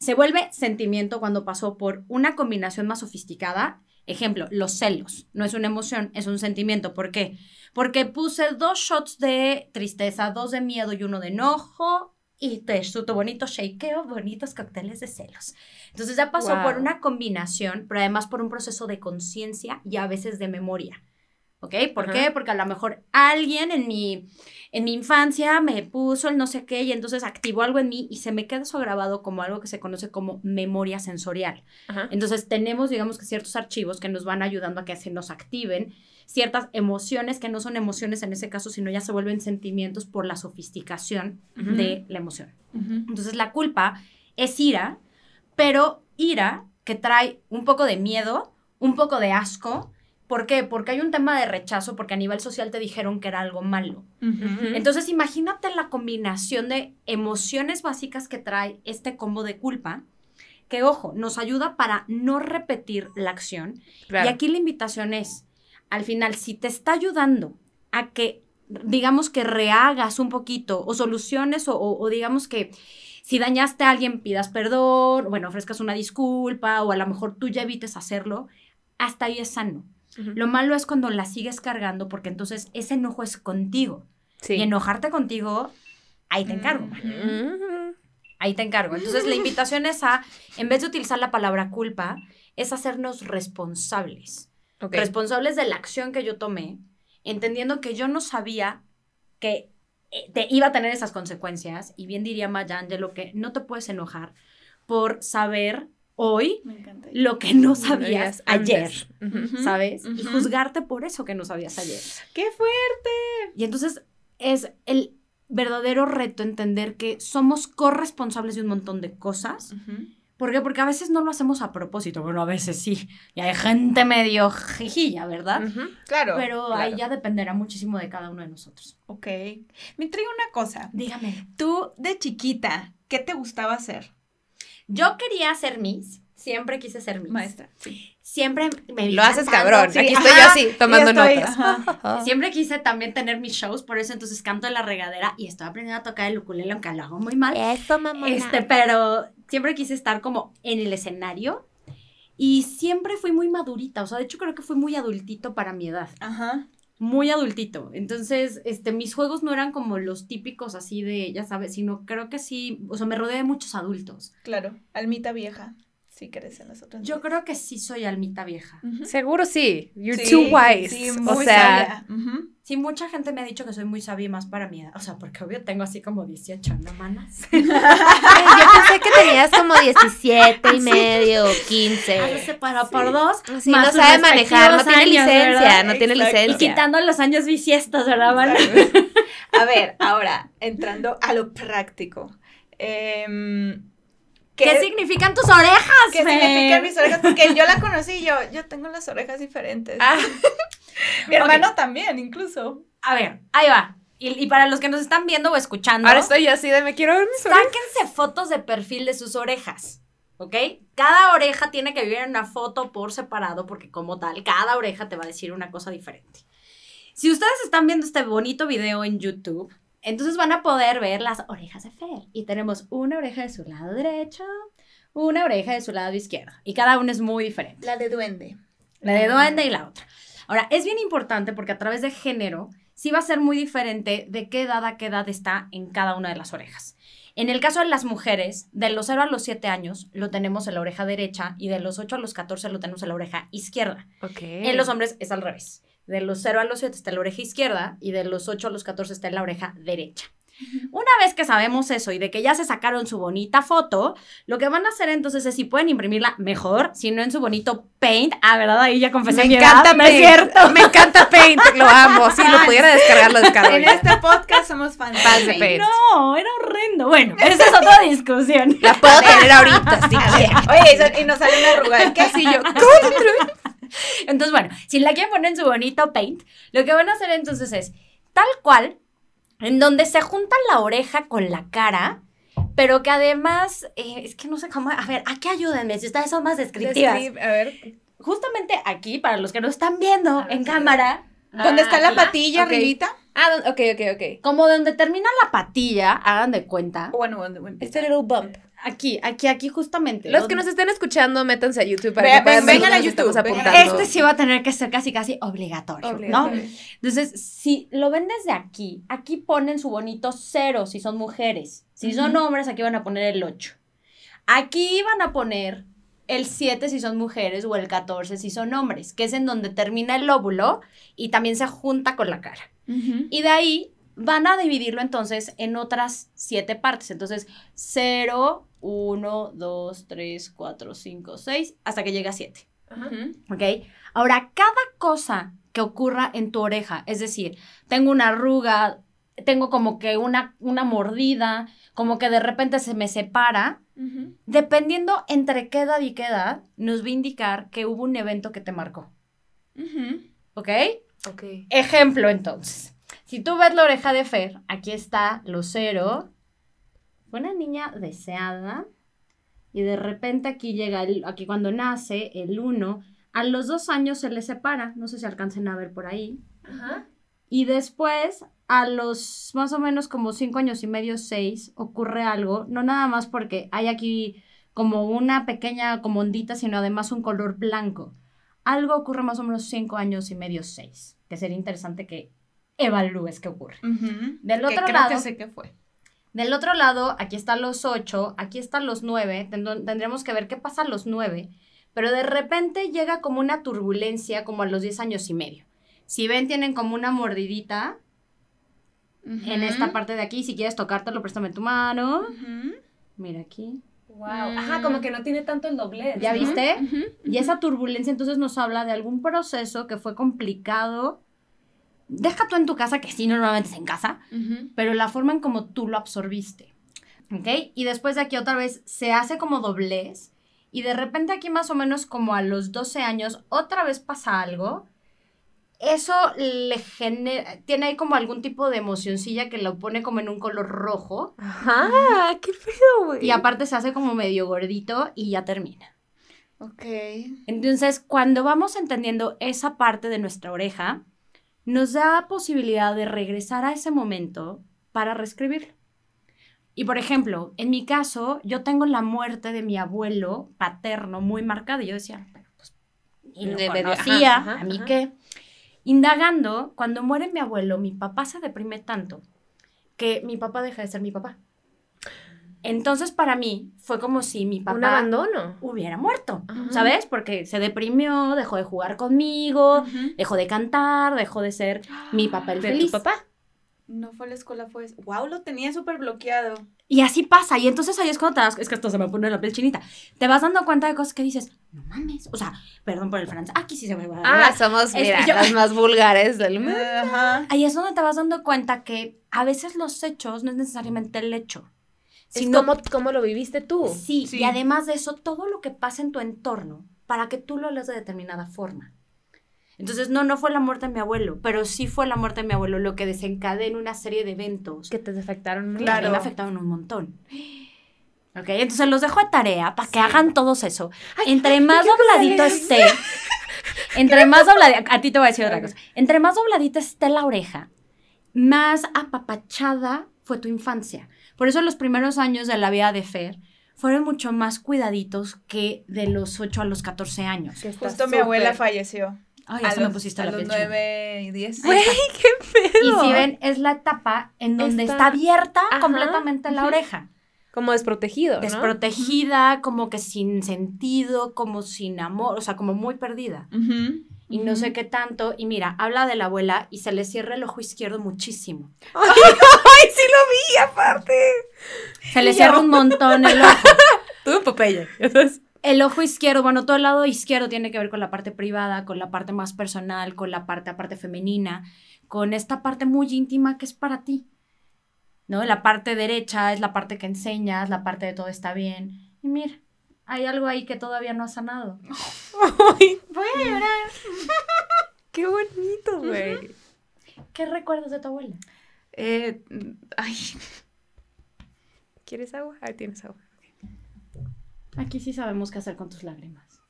Se vuelve sentimiento cuando pasó por una combinación más sofisticada. Ejemplo, los celos. No es una emoción, es un sentimiento. ¿Por qué? Porque puse dos shots de tristeza, dos de miedo y uno de enojo y te tu bonito shakeo, bonitos cócteles de celos. Entonces ya pasó por una combinación, pero además por un proceso de conciencia y a veces de memoria. ¿Ok? ¿Por qué? Porque a lo mejor alguien en mi, en mi infancia me puso el no sé qué y entonces activó algo en mí y se me queda eso grabado como algo que se conoce como memoria sensorial.
Ajá.
Entonces tenemos, digamos que ciertos archivos que nos van ayudando a que se nos activen ciertas emociones que no son emociones en ese caso, sino ya se vuelven sentimientos por la sofisticación de la emoción. Entonces la culpa es ira, pero ira que trae un poco de miedo, un poco de asco. ¿Por qué? Porque hay un tema de rechazo, porque a nivel social te dijeron que era algo malo. Entonces imagínate la combinación de emociones básicas que trae este combo de culpa, que ojo, nos ayuda para no repetir la acción.
Claro.
Y aquí la invitación es, al final, si te está ayudando a que, digamos que rehagas un poquito o soluciones o, o- o digamos que si dañaste a alguien pidas perdón, bueno, ofrezcas una disculpa o a lo mejor tú ya evites hacerlo, hasta ahí es sano. Lo malo es cuando la sigues cargando porque entonces ese enojo es contigo.
Sí.
Y enojarte contigo, ahí te encargo.
Ujú.
Ahí te encargo. Entonces la invitación es a, en vez de utilizar la palabra culpa, es hacernos responsables. Responsables de la acción que yo tomé, entendiendo que yo no sabía que eh, te iba a tener esas consecuencias. Y bien diría Maya Angelou que no te puedes enojar por saber hoy
Me encanta.
lo que no sabías ayer. ¿Sabes? Y juzgarte por eso que no sabías ayer.
¡Qué fuerte!
Y entonces es el verdadero reto entender que somos corresponsables de un montón de cosas. ¿Por qué? Porque a veces no lo hacemos a propósito. Bueno, a veces sí. Y hay gente medio jijilla, ¿verdad?
Claro.
Pero
claro.
ahí ya dependerá muchísimo de cada uno de nosotros.
Ok. Me intriga una cosa.
Dígame.
Tú, de chiquita, ¿qué te gustaba hacer?
Yo quería ser Miss. Siempre quise ser Miss.
Maestra. Sí.
Siempre me vi
Lo haces cabrón.
Sí,
Aquí estoy yo así, tomando
yo estoy,
notas.
ajá.
Siempre quise también tener mis shows, por eso entonces canto en la regadera y estoy aprendiendo a tocar el ukulele, aunque lo hago muy mal.
Eso, mamá.
Este, pero siempre quise estar como en el escenario y siempre fui muy madurita, o sea, de hecho creo que fui muy adultito para mi edad,
Ajá.
Muy adultito. Entonces, este, mis juegos no eran como los típicos así de, ya sabes, sino creo que sí, o sea, me rodeé de muchos adultos.
Claro. Almita vieja. Sí, crees en las otras.
Yo creo que sí soy almita vieja.
Seguro sí. You're
Sí,
too wise.
Sí,
o
muy
sea,
sabia. Ujú.
Sí, mucha gente me ha dicho que soy muy sabia y más para mi edad, o sea, porque obvio tengo así como 18, ¿no, manas?
yo pensé que tenías como 17 y medio, 15.
Ah, separado por dos.
Sí,
más
no sabe manejar, no tiene
años,
licencia,
¿verdad?
no tiene
Exacto.
Y
licencia.
quitando los años bisiestos, ¿verdad, Van?
A ver, ahora, entrando a lo práctico. Em,
¿Qué, significan tus orejas,
¿Qué significan mis orejas? Porque yo la conocí y yo, yo tengo las orejas diferentes.
Ah,
Mi hermano también, incluso.
A ver, ahí va. Y, y para los que nos están viendo o escuchando,
ahora estoy así de me quiero ver mis orejas.
sáquense fotos de perfil de sus orejas. ¿Ok? Cada oreja tiene que vivir en una foto por separado, porque como tal, cada oreja te va a decir una cosa diferente. Si ustedes están viendo este bonito video en YouTube, entonces van a poder ver las orejas de Fer. Y tenemos una oreja de su lado derecho, una oreja de su lado izquierdo. Y cada una es muy diferente.
La de duende.
La de duende y la otra. Ahora, es bien importante porque a través de género sí va a ser muy diferente de qué edad a qué edad está en cada una de las orejas. En el caso de las mujeres, de los 0 a los 7 años lo tenemos en la oreja derecha y de los 8 a los 14 lo tenemos en la oreja izquierda.
Ok.
En los hombres es al revés. De los 0 a los 7 está en la oreja izquierda y de los 8 a los 14 está en la oreja derecha. Una vez que sabemos eso y de que ya se sacaron su bonita foto, lo que van a hacer entonces es si pueden imprimirla mejor, si no en su bonito paint. Ah, ¿verdad? Ahí ya confesé
Me
mi
encanta
edad, ¿no es
Paint.
cierto?
Me encanta Paint, lo amo. Si lo pudiera descargar, lo descargo.
En
ya.
este podcast somos fans
Fans de Paint.
No, era horrendo. Bueno, esa es otra discusión.
La puedo tener ahorita, si.
Oye, y nos sale una arruga. ¿Qué
Así yo.
Entonces, bueno, si la quieren poner en su bonito paint, lo que van a hacer entonces es tal cual, en donde se junta la oreja con la cara, pero que además, eh, es que no sé cómo, a ver, aquí ayúdenme, si ustedes son más descriptivas.
Describe- A ver.
Justamente aquí, para los que no están viendo
A ver,
en
sí.
cámara,
¿Dónde está la patilla,
ok.
arribita?
Ah, ok, ok, ok.
como donde termina la patilla, hagan de cuenta.
Bueno, bueno, bueno.
Este little bump.
Aquí, aquí, aquí justamente.
Los que nos estén escuchando, métanse a YouTube para
Ve-
que puedan
ven-
ver
vengan a YouTube, vengan.
Este sí va a tener que ser casi, casi obligatorio, ¿no? Entonces, si lo ven desde aquí, aquí ponen su bonito cero si son mujeres. Si son hombres, aquí van a poner el 8. Aquí van a poner el 7 si son mujeres o el 14 si son hombres, que es en donde termina el óvulo y también se junta con la cara. Y de ahí van a dividirlo entonces en otras siete partes. Entonces, 0, 1, 2, 3, 4, 5, 6, hasta que llega a 7.
Ajá.
¿Ok? Ahora, cada cosa que ocurra en tu oreja, es decir, tengo una arruga, tengo como que una, una mordida, como que de repente se me separa, dependiendo entre qué edad y qué edad, nos va a indicar que hubo un evento que te marcó.
Ujú.
¿Ok?
Ok.
Ejemplo, entonces. Si tú ves la oreja de Fer, aquí está lo cero. Fue una niña deseada. Y de repente aquí llega, el, aquí cuando nace, el uno. A los dos años se le separa. No sé si alcancen a ver por ahí.
Ajá.
Y después, a los más o menos como cinco años y medio, seis, ocurre algo. No nada más porque hay aquí como una pequeña como ondita, sino además un color blanco. Algo ocurre más o menos cinco años y medio, seis. Que sería interesante que evalúes qué ocurre. Del
Que
otro
creo
lado-
que sé qué fue.
Del otro lado, aquí están los ocho, aquí están los nueve. Tendr- tendremos que ver qué pasa a los nueve. Pero de repente llega como una turbulencia como a los diez años y medio. Si ven, tienen como una mordidita en esta parte de aquí. Si quieres tocártelo, préstame tu mano. Mira aquí.
Wow. Ajá, como que no tiene tanto el doblez.
¿Ya
¿no?
viste? Y esa turbulencia entonces nos habla de algún proceso que fue complicado. Deja tú en tu casa, que sí, normalmente es en casa, pero la forma en como tú lo absorbiste. ¿Ok? Y después de aquí otra vez se hace como doblez. Y de repente aquí más o menos como a los 12 años, otra vez pasa algo. Eso le genera, tiene ahí como algún tipo de emocioncilla que lo pone como en un color rojo.
Ajá, qué pedo, güey.
Y aparte se hace como medio gordito y ya termina.
Ok.
Entonces, cuando vamos entendiendo esa parte de nuestra oreja, nos da posibilidad de regresar a ese momento para reescribirlo. Y por ejemplo, en mi caso, yo tengo la muerte de mi abuelo paterno muy marcada. Y yo decía, pues, y lo
De- ajá,
conocía,
ajá,
a mí
ajá.
qué. Indagando, cuando muere mi abuelo, mi papá se deprime tanto que mi papá deja de ser mi papá. Entonces, para mí, fue como si mi papá
Un abandono.
hubiera muerto,
Ajá.
¿sabes? Porque se deprimió, dejó de jugar conmigo, dejó de cantar, dejó de ser mi papá el
De
feliz.
tu papá.
No fue a la escuela, fue. Wow, lo tenía súper bloqueado.
Y así pasa, y entonces ahí es cuando te das, es que esto se me pone la piel chinita, te vas dando cuenta de cosas que dices, no mames, o sea, perdón por el francés, aquí sí se me va a
Ah, somos,
Es
mira,
yo-
las más vulgares del mundo.
Ajá.
Ahí es donde te vas dando cuenta que a veces los hechos no es necesariamente el hecho, sino
como, como lo viviste tú.
Sí,
Sí.
y además de eso, todo lo que pasa en tu entorno para que tú lo leas de determinada forma. Entonces, no, no fue la muerte de mi abuelo, pero sí fue la muerte de mi abuelo lo que desencadena una serie de eventos
Que te afectaron
a
Claro.
me afectaron un montón. Ok, entonces los dejo de tarea para que hagan todos eso. entre más dobladito esté, entre más dobladito, a ti te voy a decir otra cosa, entre más dobladita esté la oreja, más apapachada fue tu infancia. Por eso los primeros años de la vida de Fer fueron mucho más cuidaditos que de los 8 a los 14 años.
Justo mi abuela falleció.
Ay,
a
eso me
los,
pusiste
a
la
los
piel china.
9 y 10.
Güey, qué
Y
pedo.
si ven, es la etapa en donde
Está-
está, abierta
Ajá,
completamente la oreja.
Como desprotegido, ¿no?
desprotegida, como que sin sentido, como sin amor, o sea, como muy perdida.
Ujú.
Y no sé qué tanto. Y mira, habla de la abuela y se le cierra el ojo izquierdo muchísimo.
¡Ay, sí lo vi, aparte!
Se le cierra un montón el ojo.
Tú, Popeye.
El ojo izquierdo, bueno, todo el lado izquierdo tiene que ver con la parte privada, con la parte más personal, con la parte aparte femenina, con esta parte muy íntima que es para ti. ¿No? La parte derecha es la parte que enseñas, la parte de todo está bien. Y mira, hay algo ahí que todavía no ha sanado.
¡Ay,
Voy a llorar.
qué bonito, güey!
¿Qué recuerdas de tu abuela?
Eh, ay,
¿Quieres agua? Ahí tienes agua.
Aquí sí sabemos qué hacer con tus lágrimas.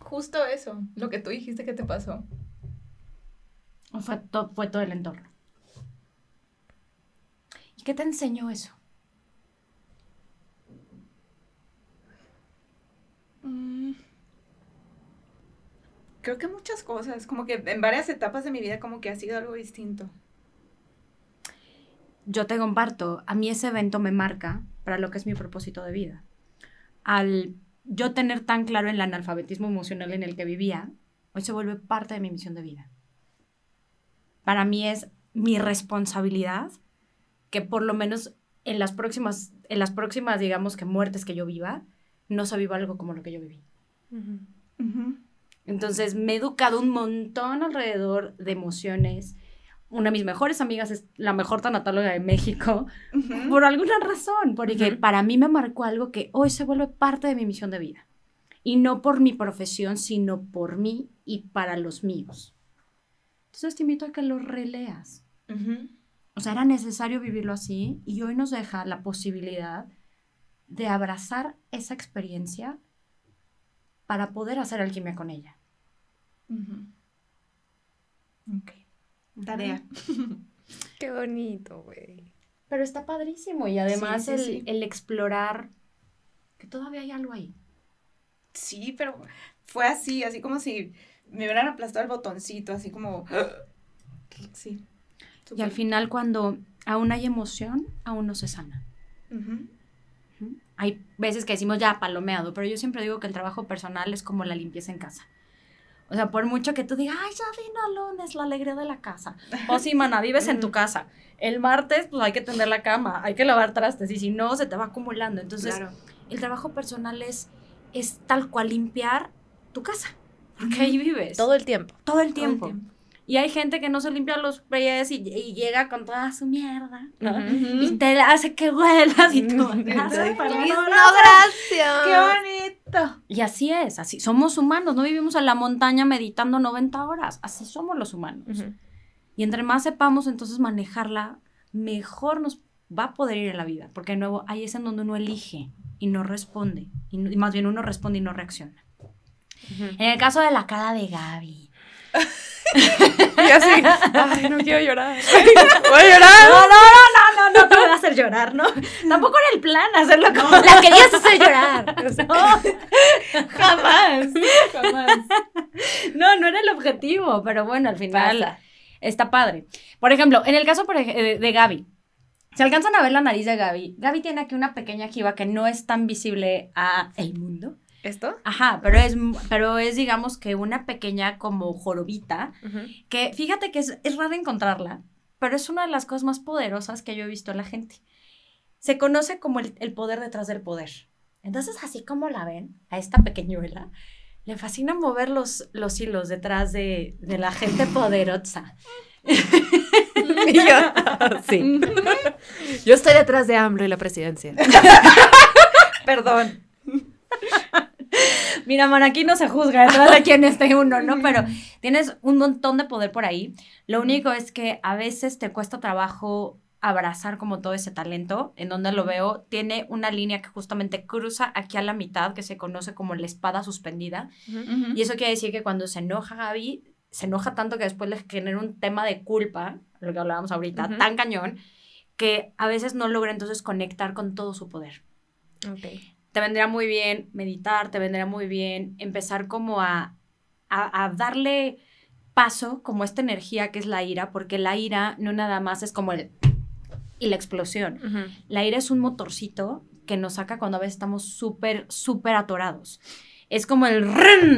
justo eso, lo que tú dijiste que te pasó.
¿O fue, to- fue todo el entorno? ¿Qué te enseñó eso?
Mm. Creo que muchas cosas, como que en varias etapas de mi vida como que ha sido algo distinto.
Yo te comparto, a mí ese evento me marca para lo que es mi propósito de vida. Al yo tener tan claro el analfabetismo emocional en el que vivía, hoy se vuelve parte de mi misión de vida. Para mí es mi responsabilidad que por lo menos en las próximas, en las próximas, digamos que muertes que yo viva, no se viva algo como lo que yo viví. Entonces me he educado un montón alrededor de emociones. Una de mis mejores amigas es la mejor tanatóloga de México, por alguna razón, porque para mí me marcó algo que hoy se vuelve parte de mi misión de vida. Y no por mi profesión, sino por mí y para los míos. Entonces te invito a que lo releas. O sea, era necesario vivirlo así y hoy nos deja la posibilidad de abrazar esa experiencia para poder hacer alquimia con ella.
Ok. Tarea.
Qué bonito, güey.
Pero está padrísimo y además el, el explorar que todavía hay algo ahí.
Sí, pero fue así, así como si me hubieran aplastado el botoncito, así como... Sí.
Y al final cuando aún hay emoción, aún no se sana. Hay veces que decimos ya palomeado, pero yo siempre digo que el trabajo personal es como la limpieza en casa. O sea, por mucho que tú digas, ay, ya vino lunes, la alegría de la casa. O sí, mana, vives en tu casa. El martes, pues hay que tender la cama, hay que lavar trastes, y si no, se te va acumulando. Entonces, el trabajo personal es, es tal cual limpiar tu casa, porque ahí vives.
Todo el tiempo.
Todo el tiempo. Y hay gente que no se limpia los pies y, llega con toda su mierda, Y te hace que huelas y tú. no, gracias.
¡Qué bonito!
Y así es, así. Somos humanos, no vivimos en la montaña meditando 90 horas. Así somos los humanos. Y entre más sepamos entonces manejarla, mejor nos va a poder ir en la vida. Porque de nuevo, ahí es en donde uno elige y no responde. Y, más bien uno responde y no reacciona. En el caso de la cara de Gaby.
y así, ay, no quiero llorar. Voy a llorar.
No, no, no, no, no, no te voy a hacer llorar, ¿no? Tampoco era el plan hacerlo como. La querías hacer llorar. No, jamás. Jamás. No, no era el objetivo, pero bueno, al final está padre. Por ejemplo, en el caso de Gaby, se alcanzan a ver la nariz de Gaby. Gaby tiene aquí una pequeña jiba que no es tan visible a el mundo.
¿Esto?
Ajá, pero es, pero es digamos que una pequeña como jorobita, que fíjate que es, es raro encontrarla, pero es una de las cosas más poderosas que yo he visto en la gente. Se conoce como el, poder detrás del poder. Entonces, así como la ven, a esta pequeñuela, le fascina mover los, los hilos detrás de, de la gente poderosa.
y yo, sí. Yo estoy detrás de AMLO y la presidencia.
Perdón.
Mira, man, aquí no se juzga detrás de quién esté uno, ¿no? Pero tienes un montón de poder por ahí. Lo único es que a veces te cuesta trabajo abrazar como todo ese talento, en donde lo veo, tiene una línea que justamente cruza aquí a la mitad, que se conoce como la espada suspendida. Y eso quiere decir que cuando se enoja Gaby, se enoja tanto que después le genera un tema de culpa, lo que hablábamos ahorita, tan cañón, que a veces no logra entonces conectar con todo su poder.
Okay
te vendría muy bien meditar, te vendría muy bien empezar como a, a, darle paso como esta energía que es la ira, porque la ira no nada más es como el... y la explosión. La ira es un motorcito que nos saca cuando a veces estamos súper, súper atorados. Es como el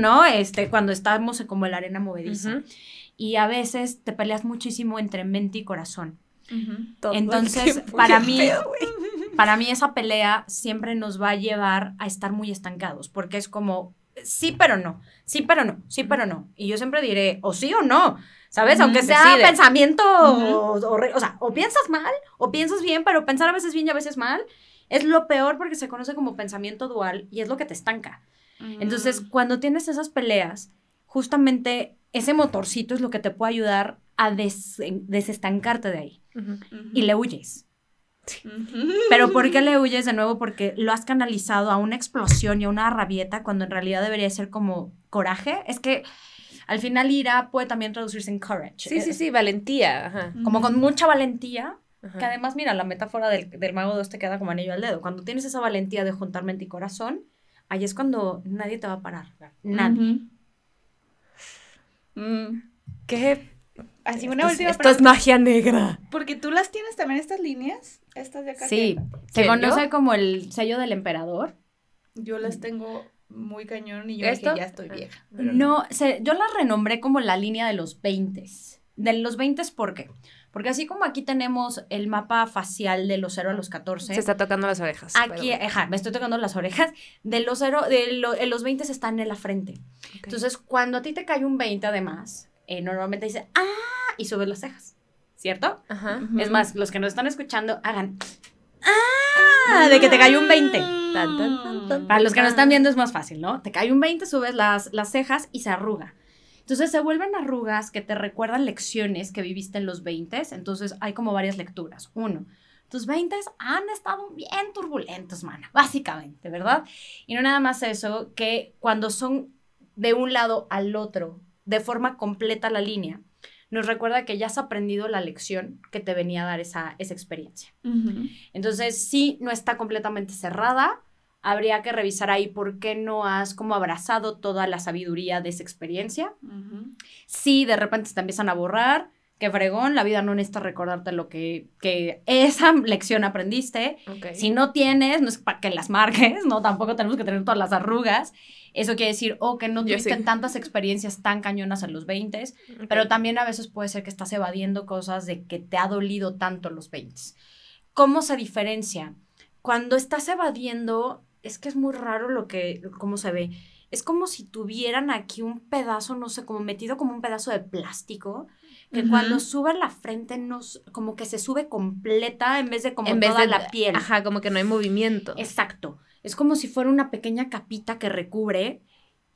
¿no? Este, cuando estamos como en la arena movediza. Y a veces te peleas muchísimo entre mente y corazón. Entonces, para mí, para mí esa pelea siempre nos va a llevar a estar muy estancados, porque es como, sí, pero no, sí, pero no, sí, pero no. Y yo siempre diré, o sí o no, ¿sabes? Aunque sea pensamiento, o, sea, o piensas mal, o piensas bien, pero pensar a veces bien y a veces mal, es lo peor porque se conoce como pensamiento dual y es lo que te estanca. Entonces, cuando tienes esas peleas, justamente ese motorcito es lo que te puede ayudar a desestancarte de ahí. Y le huyes. Pero ¿por qué le huyes de nuevo? Porque lo has canalizado a una explosión y a una rabieta cuando en realidad debería ser como coraje. Es que al final ira puede también traducirse en courage.
Sí, sí, sí, valentía.
Como con mucha valentía
Ajá.
Que además, mira, la metáfora del, del mago de Oz te queda como anillo al dedo. Cuando tienes esa valentía de juntar mente y corazón, ahí es cuando nadie te va a parar. Nadie.
Mm,
¿Qué?
Así una
Esto,
última
esto es magia negra.
Porque tú las tienes también estas líneas, estas de acá.
Sí, se
¿Quién,
conoce
yo?
como el sello del emperador.
Yo las tengo muy cañón y yo
¿Esto?
dije, ya estoy
Ah,
vieja.
pero
No, se- yo la renombré como la línea de los 20. De los 20, ¿por qué? Porque así como aquí tenemos el mapa facial de los 0 a los 14,
Se está tocando las orejas.
aquí, ajá, me estoy tocando las orejas, de los 0, de lo- en los 20 están en la frente. Entonces, cuando a ti te cae un 20 además, eh, normalmente dice, ¡ah! Y subes las cejas, ¿cierto?
Ajá.
Es más, los que nos están escuchando, hagan, ¡ah! De que te cayó un 20.
Tan, tan, tan, tan.
Para los que no están viendo es más fácil, ¿no? Te cae un 20, subes las, las cejas y se arruga. Entonces se vuelven arrugas que te recuerdan lecciones que viviste en los 20. Entonces hay como varias lecturas. Uno, tus 20 han estado bien turbulentos, mana, básicamente, ¿verdad? Y no nada más eso, que cuando son de un lado al otro, de forma completa la línea, nos recuerda que ya has aprendido la lección que te venía a dar esa, esa experiencia. Entonces, sí, no está completamente cerrada. Habría que revisar ahí por qué no has como abrazado toda la sabiduría de esa experiencia.
Ujú.
Sí, de repente te empiezan a borrar. Qué fregón, la vida no necesita recordarte lo que, que esa lección aprendiste. Si no tienes, no es para que las marques, ¿no? Tampoco tenemos que tener todas las arrugas. Eso quiere decir, o que no tuviste
sí.
tantas experiencias tan cañonas en los 20
Ok.
pero también a veces puede ser que estás evadiendo cosas de que te ha dolido tanto los 20. ¿Cómo se diferencia? Cuando estás evadiendo, es que es muy raro lo que, cómo se ve. Es como si tuvieran aquí un pedazo, no sé, como metido como un pedazo de plástico, que
Ujú.
cuando sube la frente, nos, como que se sube completa en vez de como
en vez
toda
de
la piel.
Ajá, como que no hay movimiento.
Exacto. Es como si fuera una pequeña capita que recubre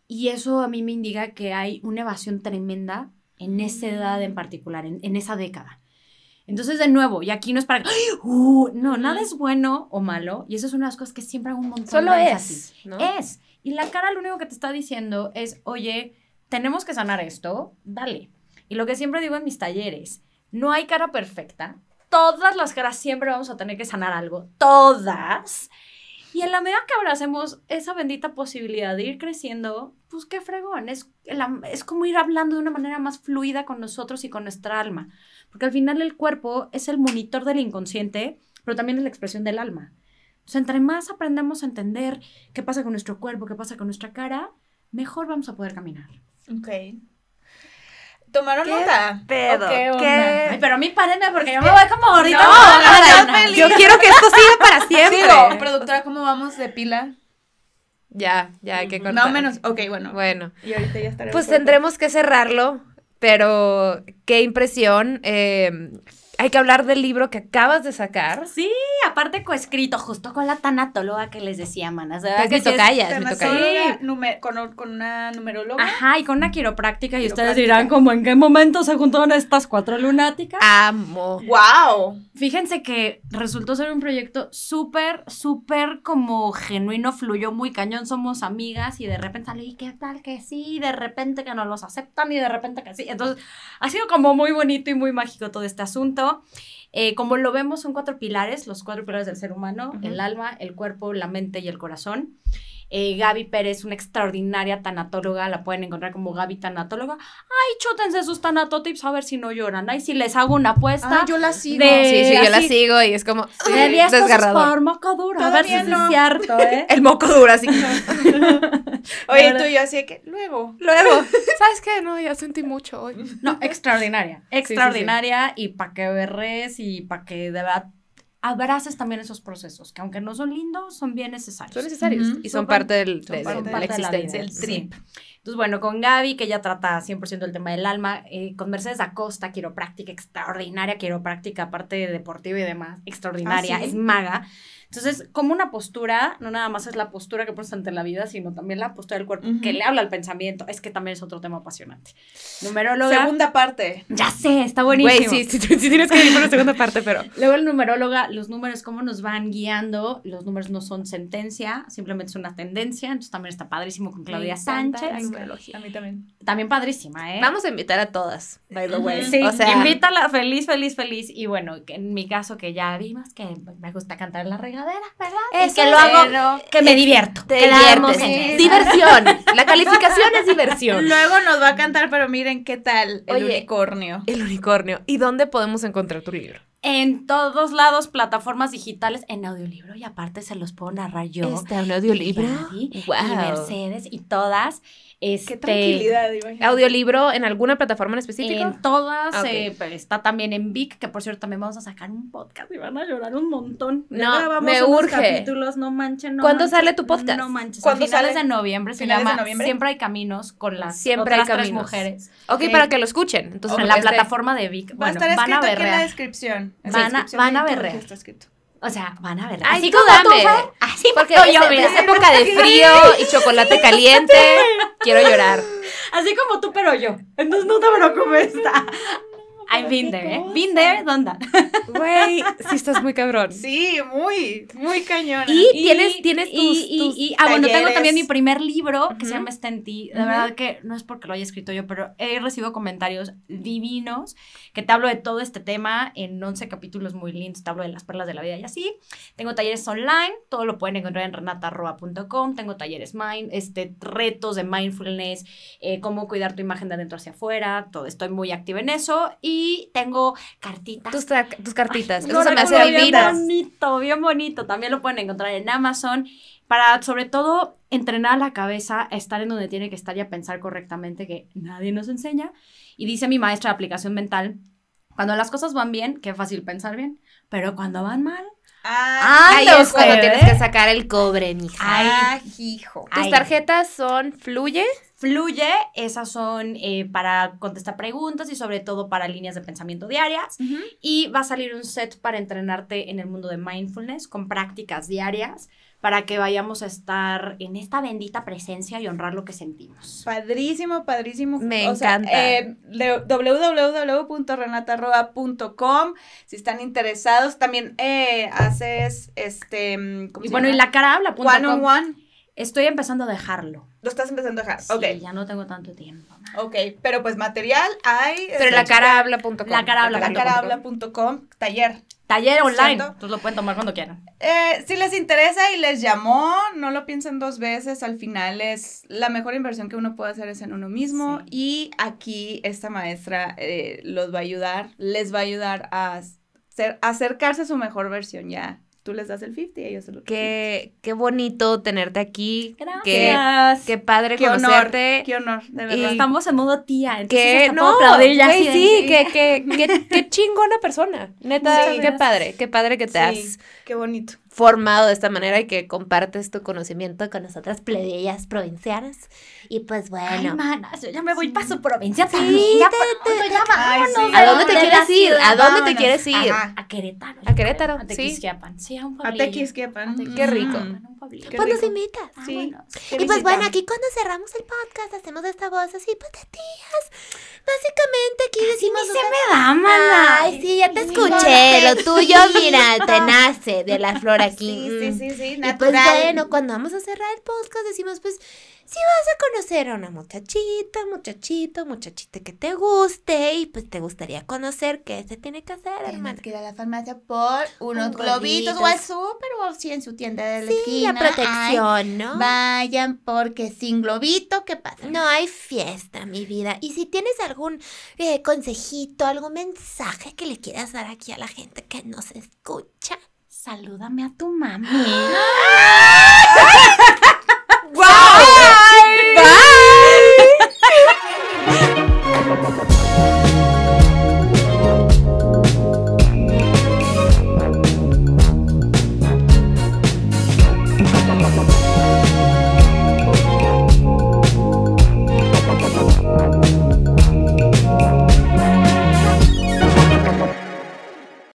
y eso a mí me indica que hay una evasión tremenda en esa edad en particular, en, en esa década. Entonces, de nuevo, y aquí no es para... ¡Ay! Uh, no, nada es bueno o malo y eso es una de las cosas que siempre hago un montón
Solo
de
es.
énfasis.
¿no?
Es. Y la cara lo único que te está diciendo es, oye, tenemos que sanar esto, dale. Y lo que siempre digo en mis talleres, no hay cara perfecta. Todas las caras siempre vamos a tener que sanar algo. Todas. Y en la medida que abracemos esa bendita posibilidad de ir creciendo, pues qué fregón. Es, es como ir hablando de una manera más fluida con nosotros y con nuestra alma. Porque al final el cuerpo es el monitor del inconsciente, pero también es la expresión del alma. Entonces, entre más aprendemos a entender qué pasa con nuestro cuerpo, qué pasa con nuestra cara, mejor vamos a poder caminar.
Ok. ¿Tomaron
¿Qué
nota?
pedo?
¿O qué onda?
¿Qué?
Ay, pero a mí párenme porque yo me voy como gordita.
No, no,
no.
feliz.
Yo quiero que esto siga para siempre.
Sigo, productora, ¿cómo vamos de pila?
Ya, ya hay que cortar.
Más o menos. Ok, bueno.
Bueno,
Y ahorita ya estaremos.
pues tendremos que cerrarlo, pero qué impresión. eh, hay que hablar del libro que acabas de sacar.
Sí, aparte coescrito, justo con la tanatóloga que les decía, manas. de verdad
Es
que es-
tocaya, es mi tocaya.
Tanatóloga, nume- con, con una numeróloga.
Ajá, y con una quiropráctica, y ustedes dirán, como en qué momento se juntaron estas cuatro lunáticas.
Amo.
¡Wow!
Fíjense que resultó ser un proyecto súper, súper como genuino, fluyó muy cañón, somos amigas y de repente sale, ¿y qué tal que sí? Y de repente que no los aceptan y de repente que sí. Entonces, ha sido como muy bonito y muy mágico todo este asunto. Eh, como lo vemos, son cuatro pilares, los cuatro pilares del ser humano, el alma, el cuerpo, la mente y el corazón. Eh, Gaby Pérez, una extraordinaria tanatóloga, la pueden encontrar como Gaby Tanatóloga. Ay, chútense sus tanatotips a ver si no lloran. Ay, si les hago una apuesta.
Ah, yo la sigo.
De-
Sí, sí, yo la sigo y es como sí,
De 10 pesos
desgarrador.
por moco duro. A ver si
no.
es cierto, ¿eh?
El moco duro, así.
Oye, tú y yo así que luego.
Luego, ¿sabes qué? No, ya sentí mucho hoy.
No, extraordinaria. Extraordinaria y para que berres y para que de verdad abraces también esos procesos, que aunque no son lindos, son bien necesarios.
Son necesarios
Ujú.
y
Son
son
par-
parte, del,
son
de,
parte
de
de
la
la
existencia.
el
Sí.
trip.
Entonces, bueno, con Gaby, que ella trata 100% el tema del alma, eh, con Mercedes Acosta, quiropráctica extraordinaria, quiropráctica, aparte de deportiva y demás, extraordinaria,
Ah, ¿sí?
es maga. Entonces, como una postura, no nada más es la postura que pones ante la vida, sino también la postura del cuerpo
Ujú.
que le habla al pensamiento. Es que también es otro tema apasionante. Numeróloga.
Segunda parte.
Ya sé, está buenísimo.
Güey, sí, sí, sí tienes que ir por la segunda parte, pero.
Luego el numeróloga, los números, cómo nos van guiando. Los números no son sentencia, simplemente es una tendencia. Entonces también está padrísimo con Claudia Sánchez.
la numerología.
A mí también.
También padrísima, ¿eh?
Vamos a invitar a todas, by the way.
Sí,
o sea,
invítala feliz, feliz, feliz. Y bueno, en mi caso que ya vimos que me gusta cantar en la Es que lo hago,
pero
que me divierto.
te diviertes.
Sí.
Diversión. La calificación es diversión.
Luego nos va a cantar, pero miren qué tal el
Oye.
unicornio.
El unicornio. ¿Y dónde podemos encontrar tu libro?
En todos lados, plataformas digitales, en audiolibro. Y aparte se los puedo narrar yo.
Está un audiolibro.
Gaby
Wow.
Y Mercedes y todas.
Qué
Este,
tranquilidad, imagínate.
¿Audiolibro en alguna plataforma en específico?
En todas, eh, pero está también en Vic, que por cierto también vamos a sacar un podcast y van a llorar un montón.
No, me
unos
urge.
capítulos, no manchen, no
¿Cuándo sale tu podcast?
No manches,
¿Cuándo
finales
sale?
de noviembre se
¿Finales de
llama
noviembre?
Siempre hay caminos con las
Siempre hay
tres
caminos.
mujeres.
ok,
Ok.
para que lo escuchen. Entonces,
en la
este-
plataforma de Vic.
Va a estar
van a
escrito aquí en la
berrear.
descripción. En
Van a- van
escrito.
O sea, van a ver.
Ay,
así
tú
como tú,
dame.
Así
Porque
yo,
es época de frío y chocolate caliente. Quiero llorar.
Así como tú, pero yo. Entonces no te preocupes. I've been there, ¿eh? Been there, ¿dónde?
Güey, sí estás muy cabrón.
Sí, muy, muy cañona.
Y tienes, tienes tus,
y,
tus-
y- ah, bueno, tengo también mi primer libro que se
Ujú.
llama Está en ti. De
Ujú.
verdad que no es porque lo haya escrito yo, pero he recibido comentarios divinos que te hablo de todo este tema en 11 capítulos muy lindos. Te hablo de las perlas de la vida y así. Tengo talleres online, todo lo pueden encontrar en renatarroa.com. Tengo talleres mind, este, retos de mindfulness, eh, cómo cuidar tu imagen de adentro hacia afuera. Todo, estoy muy activa en eso. Y tengo cartitas.
tus, tus cartitas.
Ay,
Eso se me hace
bien bonito, bien bonito. También lo pueden encontrar en Amazon. Para, sobre todo, entrenar la cabeza a estar en donde tiene que estar y a pensar correctamente, que nadie nos enseña. Y dice mi maestra de aplicación mental, cuando las cosas van bien, qué fácil pensar bien, pero cuando van mal,
Ah,
Ahí es cuando tienes que sacar el cobre, mija.
ah, hijo.
Tus
Ay.
tarjetas son Fluye.
Fluye. Esas son eh, para contestar preguntas y sobre todo para líneas de pensamiento diarias.
Ujú.
Y va a salir un set para entrenarte en el mundo de mindfulness con prácticas diarias para que vayamos a estar en esta bendita presencia y honrar lo que sentimos.
Padrísimo, padrísimo.
Me
O sea,
encanta.
eh, de- www.renatarroa.com si están interesados. También eh, haces este. mm, ¿cómo
Y
se
bueno, y
llama?
la cara habla.
One on one.
Estoy empezando a dejarlo.
Lo estás empezando a dejar.
Sí,
ok.
ya no tengo tanto tiempo.
Ok, pero pues material hay.
Pero
este,
la cara habla.com.
La cara habla.
la cara habla.com, taller.
Taller online. Entonces lo pueden tomar cuando quieran.
Eh, si les interesa y les llamó, no lo piensen dos veces. Al final es la mejor inversión que uno puede hacer es en uno mismo.
Sí.
Y aquí esta maestra eh, los va a ayudar, les va a ayudar a ser, a acercarse a su mejor versión. Ya tú les das el 50 y ellos el otro
Qué, qué bonito tenerte aquí. Qué,
Gracias.
qué padre
50. Qué honor,
conocerte.
qué honor, de
Y-
verdad.
Estamos en modo tía. Hasta
no,
puedo aplaudir ya
sí, que, que, qué chingona persona. Neta,
Sí.
qué padre, qué padre que te has
Sí, qué bonito.
Formado de esta manera y que compartes tu conocimiento con nosotras plebeyas provincianas. Y pues
Ay,
bueno.
manas, yo ya me voy para su provincia
Sí.
Ya
te-
pronto, ya
Ay,
vámonos.
sí.
¿A
de-
dónde te quieres ir? ¿A dónde te quieres ir?
Ajá.
A Querétaro.
A Querétaro,
A
sí.
Tequisquiapan. Sí, a un
A
pueblillo.
Tequisquiapan.
Qué rico.
Mm,
Pues nos invitas.
Sí.
Y pues bueno, aquí cuando cerramos el podcast hacemos esta voz así, pues de tías. Básicamente aquí decimos...
Ni se me da, mana.
Ay, sí, ya te escuché. Lo tuyo, mira, te nace de la flor aquí.
Sí, sí, sí, sí,
Y pues
natural.
bueno, cuando vamos a cerrar el podcast decimos, pues, si vas a conocer a una muchachita, muchachito, muchachita que te guste y pues te gustaría conocer, ¿qué se tiene que hacer, hermana?
Tienes que ir a la farmacia por unos
Un
globitos o al súper o si en su tienda de la
Sí,
esquina.
la protección,
Ay,
¿no?
vayan porque sin globito, ¿qué pasa?
No hay fiesta, mi vida. Y si tienes algún eh, consejito, algún mensaje que le quieras dar aquí a la gente que nos escucha
salúdame a tu mami.